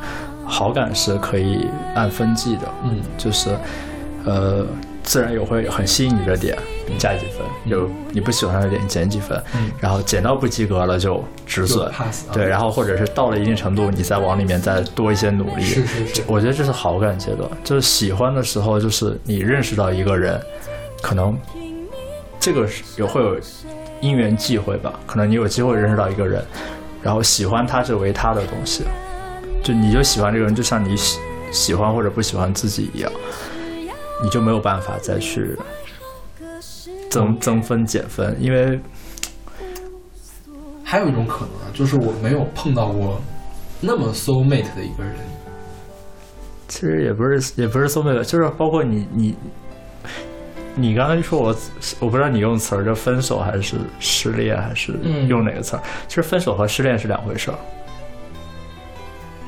好感是可以按分计的，嗯。就是呃，自然有会很吸引你的点，你加几分；有你不喜欢的点减几分，嗯。然后减到不及格了就止损。对，然后或者是到了一定程度，你再往里面再多一些努力。是是是。我觉得这是好感阶段，就是喜欢的时候，就是你认识到一个人，可能这个是有会有因缘际会吧，可能你有机会认识到一个人，然后喜欢他是为他的东西，就你就喜欢这个人，就像你喜喜欢或者不喜欢自己一样，你就没有办法再去增增分减分，因为还有一种可能啊，就是我没有碰到过那么 soul mate 的一个人。其实也不是也不是 soul mate，就是包括你你你刚才说我，我不知道你用词儿，就分手还是失恋，还是嗯用哪个词儿？其实分手和失恋是两回事儿。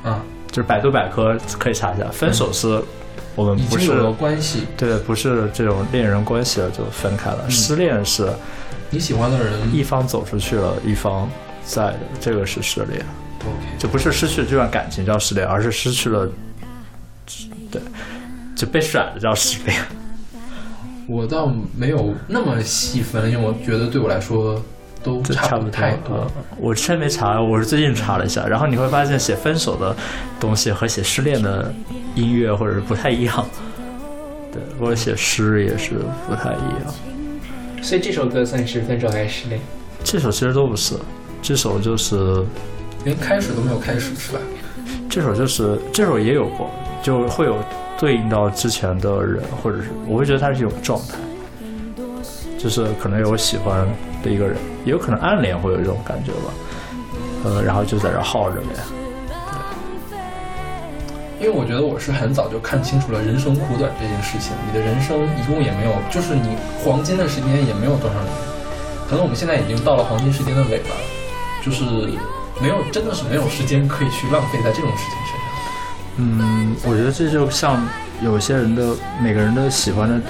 啊，就是百度百科可以查一下，分手是我们不是已经有了关系，对，不是这种恋人关系了就分开了。失恋是你喜欢的人。一方走出去了，一方在的，这个是失恋，OK，就不是失去这段感情叫失恋，而是失去了，对，就被甩了叫失恋。我倒没有那么细分，因为我觉得对我来说都差不差不多太多。呃我之前没查，我是最近查了一下，然后你会发现写分手的东西和写失恋的音乐或者是不太一样。对，我写诗也是不太一样。所以这首歌算是分手还是失恋？这首其实都不是，这首就是连开始都没有开始是吧？这首就是这首也有过，就会有对应到之前的人，或者是我会觉得它是一种状态，就是可能有喜欢的一个人，也有可能暗恋会有这种感觉吧，呃，然后就在这耗着呗。因为我觉得我是很早就看清楚了人生苦短这件事情。你的人生一共也没有，就是你黄金的时间也没有多少年，可能我们现在已经到了黄金时间的尾巴了，就是没有，真的是没有时间可以去浪费在这种事情身上。嗯，我觉得这就像有些人的每个人的喜欢的，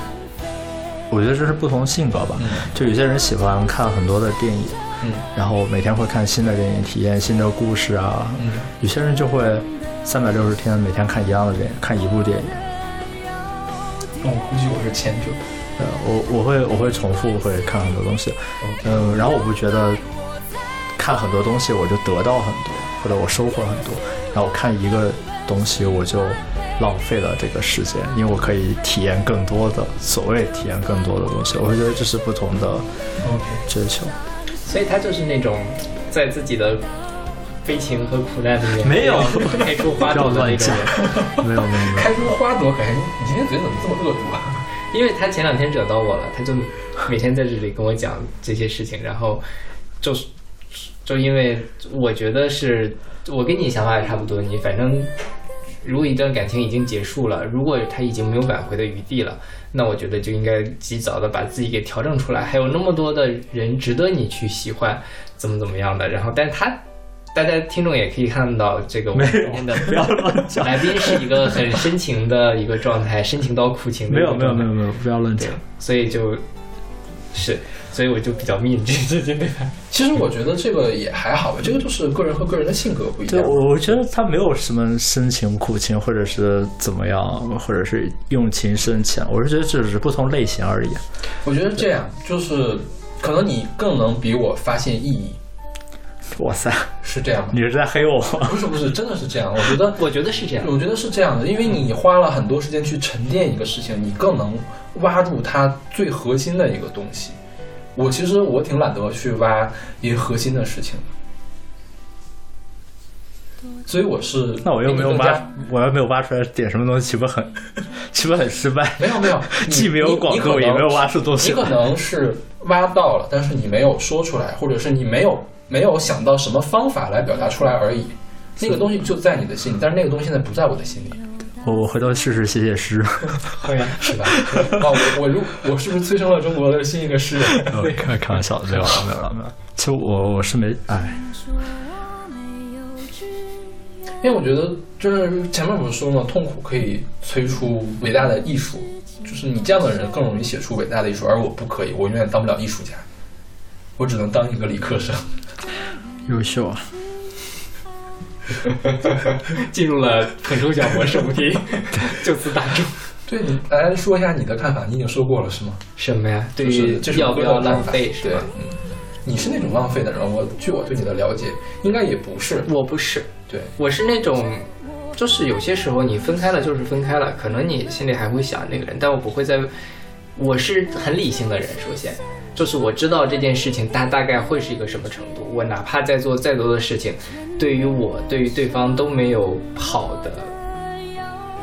我觉得这是不同性格吧。嗯就有些人喜欢看很多的电影，嗯然后每天会看新的电影，体验新的故事啊。嗯，有些人就会三百六十天每天看一样的电影，看一部电影。我估计我是前者。呃，我我会我会重复会看很多东西嗯，然后我不觉得看很多东西我就得到很多，或者我收获很多，然后我看一个东西我就浪费了这个时间，因为我可以体验更多的所谓体验更多的东西，我会觉得这是不同的追求。所以他就是那种在自己的悲情和苦难里面没有开出花朵的那乱讲种人。，没有没有没有，开出花朵感觉，你今天嘴怎么这么恶毒啊？因为他前两天惹到我了，他就每天在这里跟我讲这些事情，然后就是就因为我觉得是我跟你想法也差不多，你反正如果一段感情已经结束了，如果他已经没有挽回的余地了，那我觉得就应该及早的把自己给调整出来，还有那么多的人值得你去喜欢，怎么怎么样的，然后但是他。大家听众也可以看到，这个我们今天的不要乱讲，来宾是一个很深情的一个状态，深情到苦情的没有没有没有没有，不要乱讲。所以就是，所以我就比较命这这这对他。其实我觉得这个也还好吧，这个就是个人和个人的性格不一对，样。我我觉得他没有什么深情苦情，或者是怎么样，或者是用情深浅，我是觉得这只是不同类型而已。我觉得这样就是，可能你更能比我发现意义，哇塞，是这样吗？你是在黑我？不是不是，真的是这样。我觉得我觉得是这样。我觉得是这样的，因为你花了很多时间去沉淀一个事情，你更能挖住它最核心的一个东西。我其实我挺懒得去挖一个核心的事情的，所以我是那我又没有挖，我又没有挖出来点什么东西，岂不很，[LAUGHS] 岂不很失败？没有没有，[LAUGHS] 你既没有广告也没有挖出东西你可能是挖到了，但是你没有说出来，或者是你没有没有想到什么方法来表达出来而已。那个东西就在你的心里，但是那个东西现在不在我的心里，我我回头试试写写诗。是吧？啊，我我如我是不是催生了中国的新一个诗人？呃 [LAUGHS] 开开玩笑的，没有了没有了没有。其实我我是没，哎，因为我觉得就是前面我们说嘛，痛苦可以催出伟大的艺术，就是你这样的人更容易写出伟大的艺术，而我不可以，我永远当不了艺术家，我只能当一个理科生。优秀啊！[LAUGHS] 进入了很抽象模式，不题，就此打住。对你来说一下你的看法，你已经说过了是吗？什么呀？对就是于要不要浪费是吧？，嗯，你是那种浪费的人，我据我对你的了解，应该也不是。我不是，对，我是那种，就是有些时候你分开了就是分开了，可能你心里还会想那个人，但我不会再，我是很理性的人。首先，就是我知道这件事情它大概会是一个什么程度，我哪怕在做再多的事情，对于我对于对方都没有好的，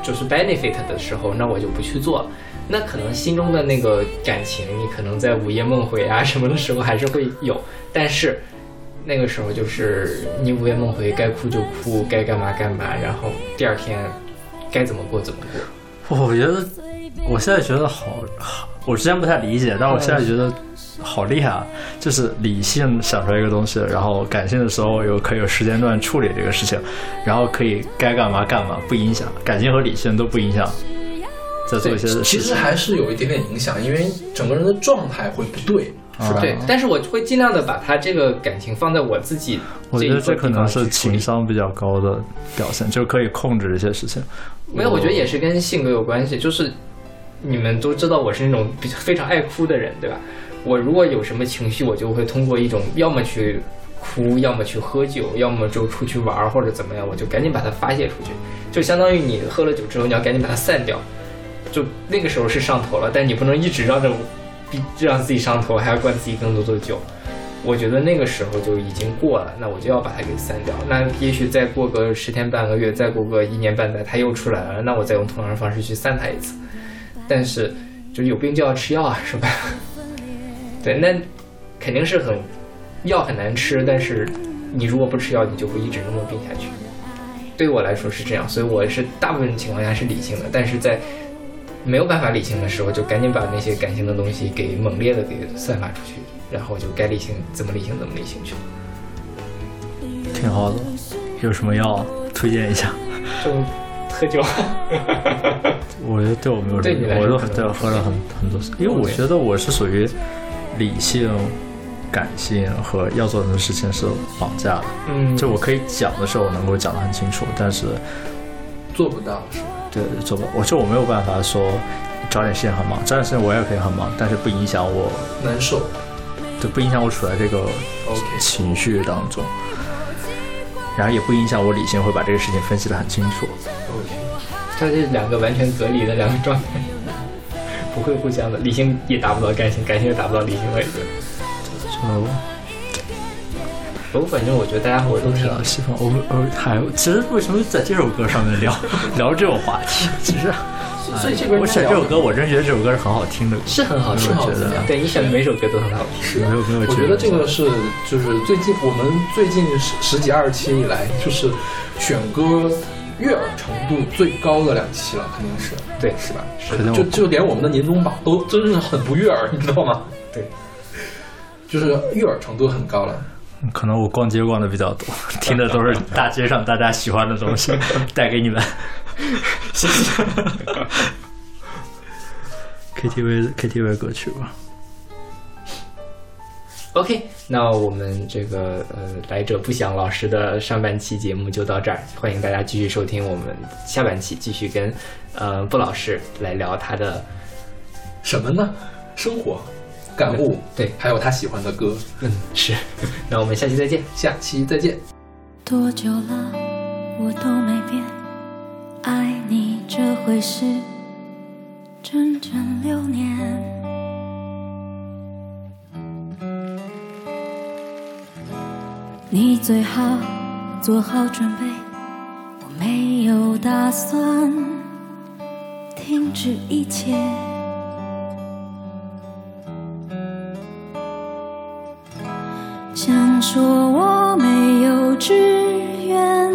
就是 benefit 的时候，那我就不去做。那可能心中的那个感情，你可能在午夜梦回啊 [LAUGHS] 什么的时候还是会有，但是那个时候就是你午夜梦回，该哭就哭，该干嘛干嘛，然后第二天该怎么过怎么过。我觉得我现在觉得好好我之前不太理解，但我现在觉得好厉害啊！就是理性想出来一个东西，然后感性的时候有可以有时间段处理这个事情，然后可以该干嘛干嘛，不影响感性和理性都不影响，在做一些事情。其实还是有一点点影响，因为整个人的状态会不对。是对，但是我会尽量的把他这个感情放在我自己我觉得这可能是情商比较高的表现，就是可以控制这些事情。没有，我觉得也是跟性格有关系。就是你们都知道我是那种比较非常爱哭的人，对吧？我如果有什么情绪，我就会通过一种要么去哭，要么去喝酒，要么就出去玩或者怎么样，我就赶紧把它发泄出去。就相当于你喝了酒之后，你要赶紧把它散掉。就那个时候是上头了，但你不能一直让着逼让自己上头，还要灌自己更多的酒。我觉得那个时候就已经过了，那我就要把它给散掉。那也许再过个十天半个月，再过个一年半载，它又出来了，那我再用同样的方式去散它一次。但是就是有病就要吃药啊，[LAUGHS] 是吧？对，那肯定是很药很难吃，但是你如果不吃药，你就会一直那么病下去。对我来说是这样，所以我是大部分情况下是理性的，但是在没有办法理性的时候，就赶紧把那些感性的东西给猛烈的给散发出去，然后就该理性怎么理性怎么理性去。挺好的。有什么药推荐一下？就喝酒，[LAUGHS] 我觉得对我没有什对你么，我都对我喝了很很多。次，因为我觉得我是属于理性、感性和要做的事情是绑架的。嗯，就我可以讲的时候，我能够讲得很清楚，但是做不到是吧？对做不到，我就我没有办法说找点事情很忙，找点事情我也可以很忙，但是不影响我，难受。就不影响我处在这个情绪当中，然后也不影响我理性会把这个事情分析得很清楚。OK，它是两个完全隔离的两个状态，不会互相的，理性也达不到感性，感性也达不到理性位置。就不过反正我觉得大家伙都挺啊，西方，我们呃还其实为什么在这首歌上面聊聊这种话题？其实，所以这边我选这首歌，我真觉得这首歌是很好听的，是很好听，是好听的对你选的每首歌都很好听。没有没有我觉得这个是就是最近我们最近十十几二十期以来，就是选歌悦耳程度最高的两期了，肯定是对，是吧？肯定就就连我们的年终榜都真是很不悦耳，你知道吗？对，[LAUGHS] 就是悦耳程度很高了。可能我逛街逛的比较多，听的都是大街上大家喜欢的东西，[LAUGHS] 带给你们。[LAUGHS] 谢谢。KTV KTV 歌曲吧。OK，那我们这个呃来者不详老师的上半期节目就到这儿，欢迎大家继续收听我们下半期，继续跟呃布老师来聊他的什么呢？生活、感悟，对还有他喜欢的歌。嗯是，[LAUGHS] 那我们下期再见。下期再见。多久了，我都没变，爱你这回事，整整六年。你最好做好准备，我没有打算停止一切。想说我没有志愿，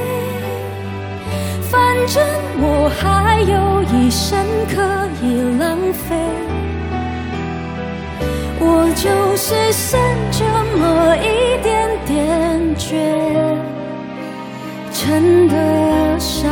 反正我还有一生可以浪费。我就是剩这么一点点倔，称得上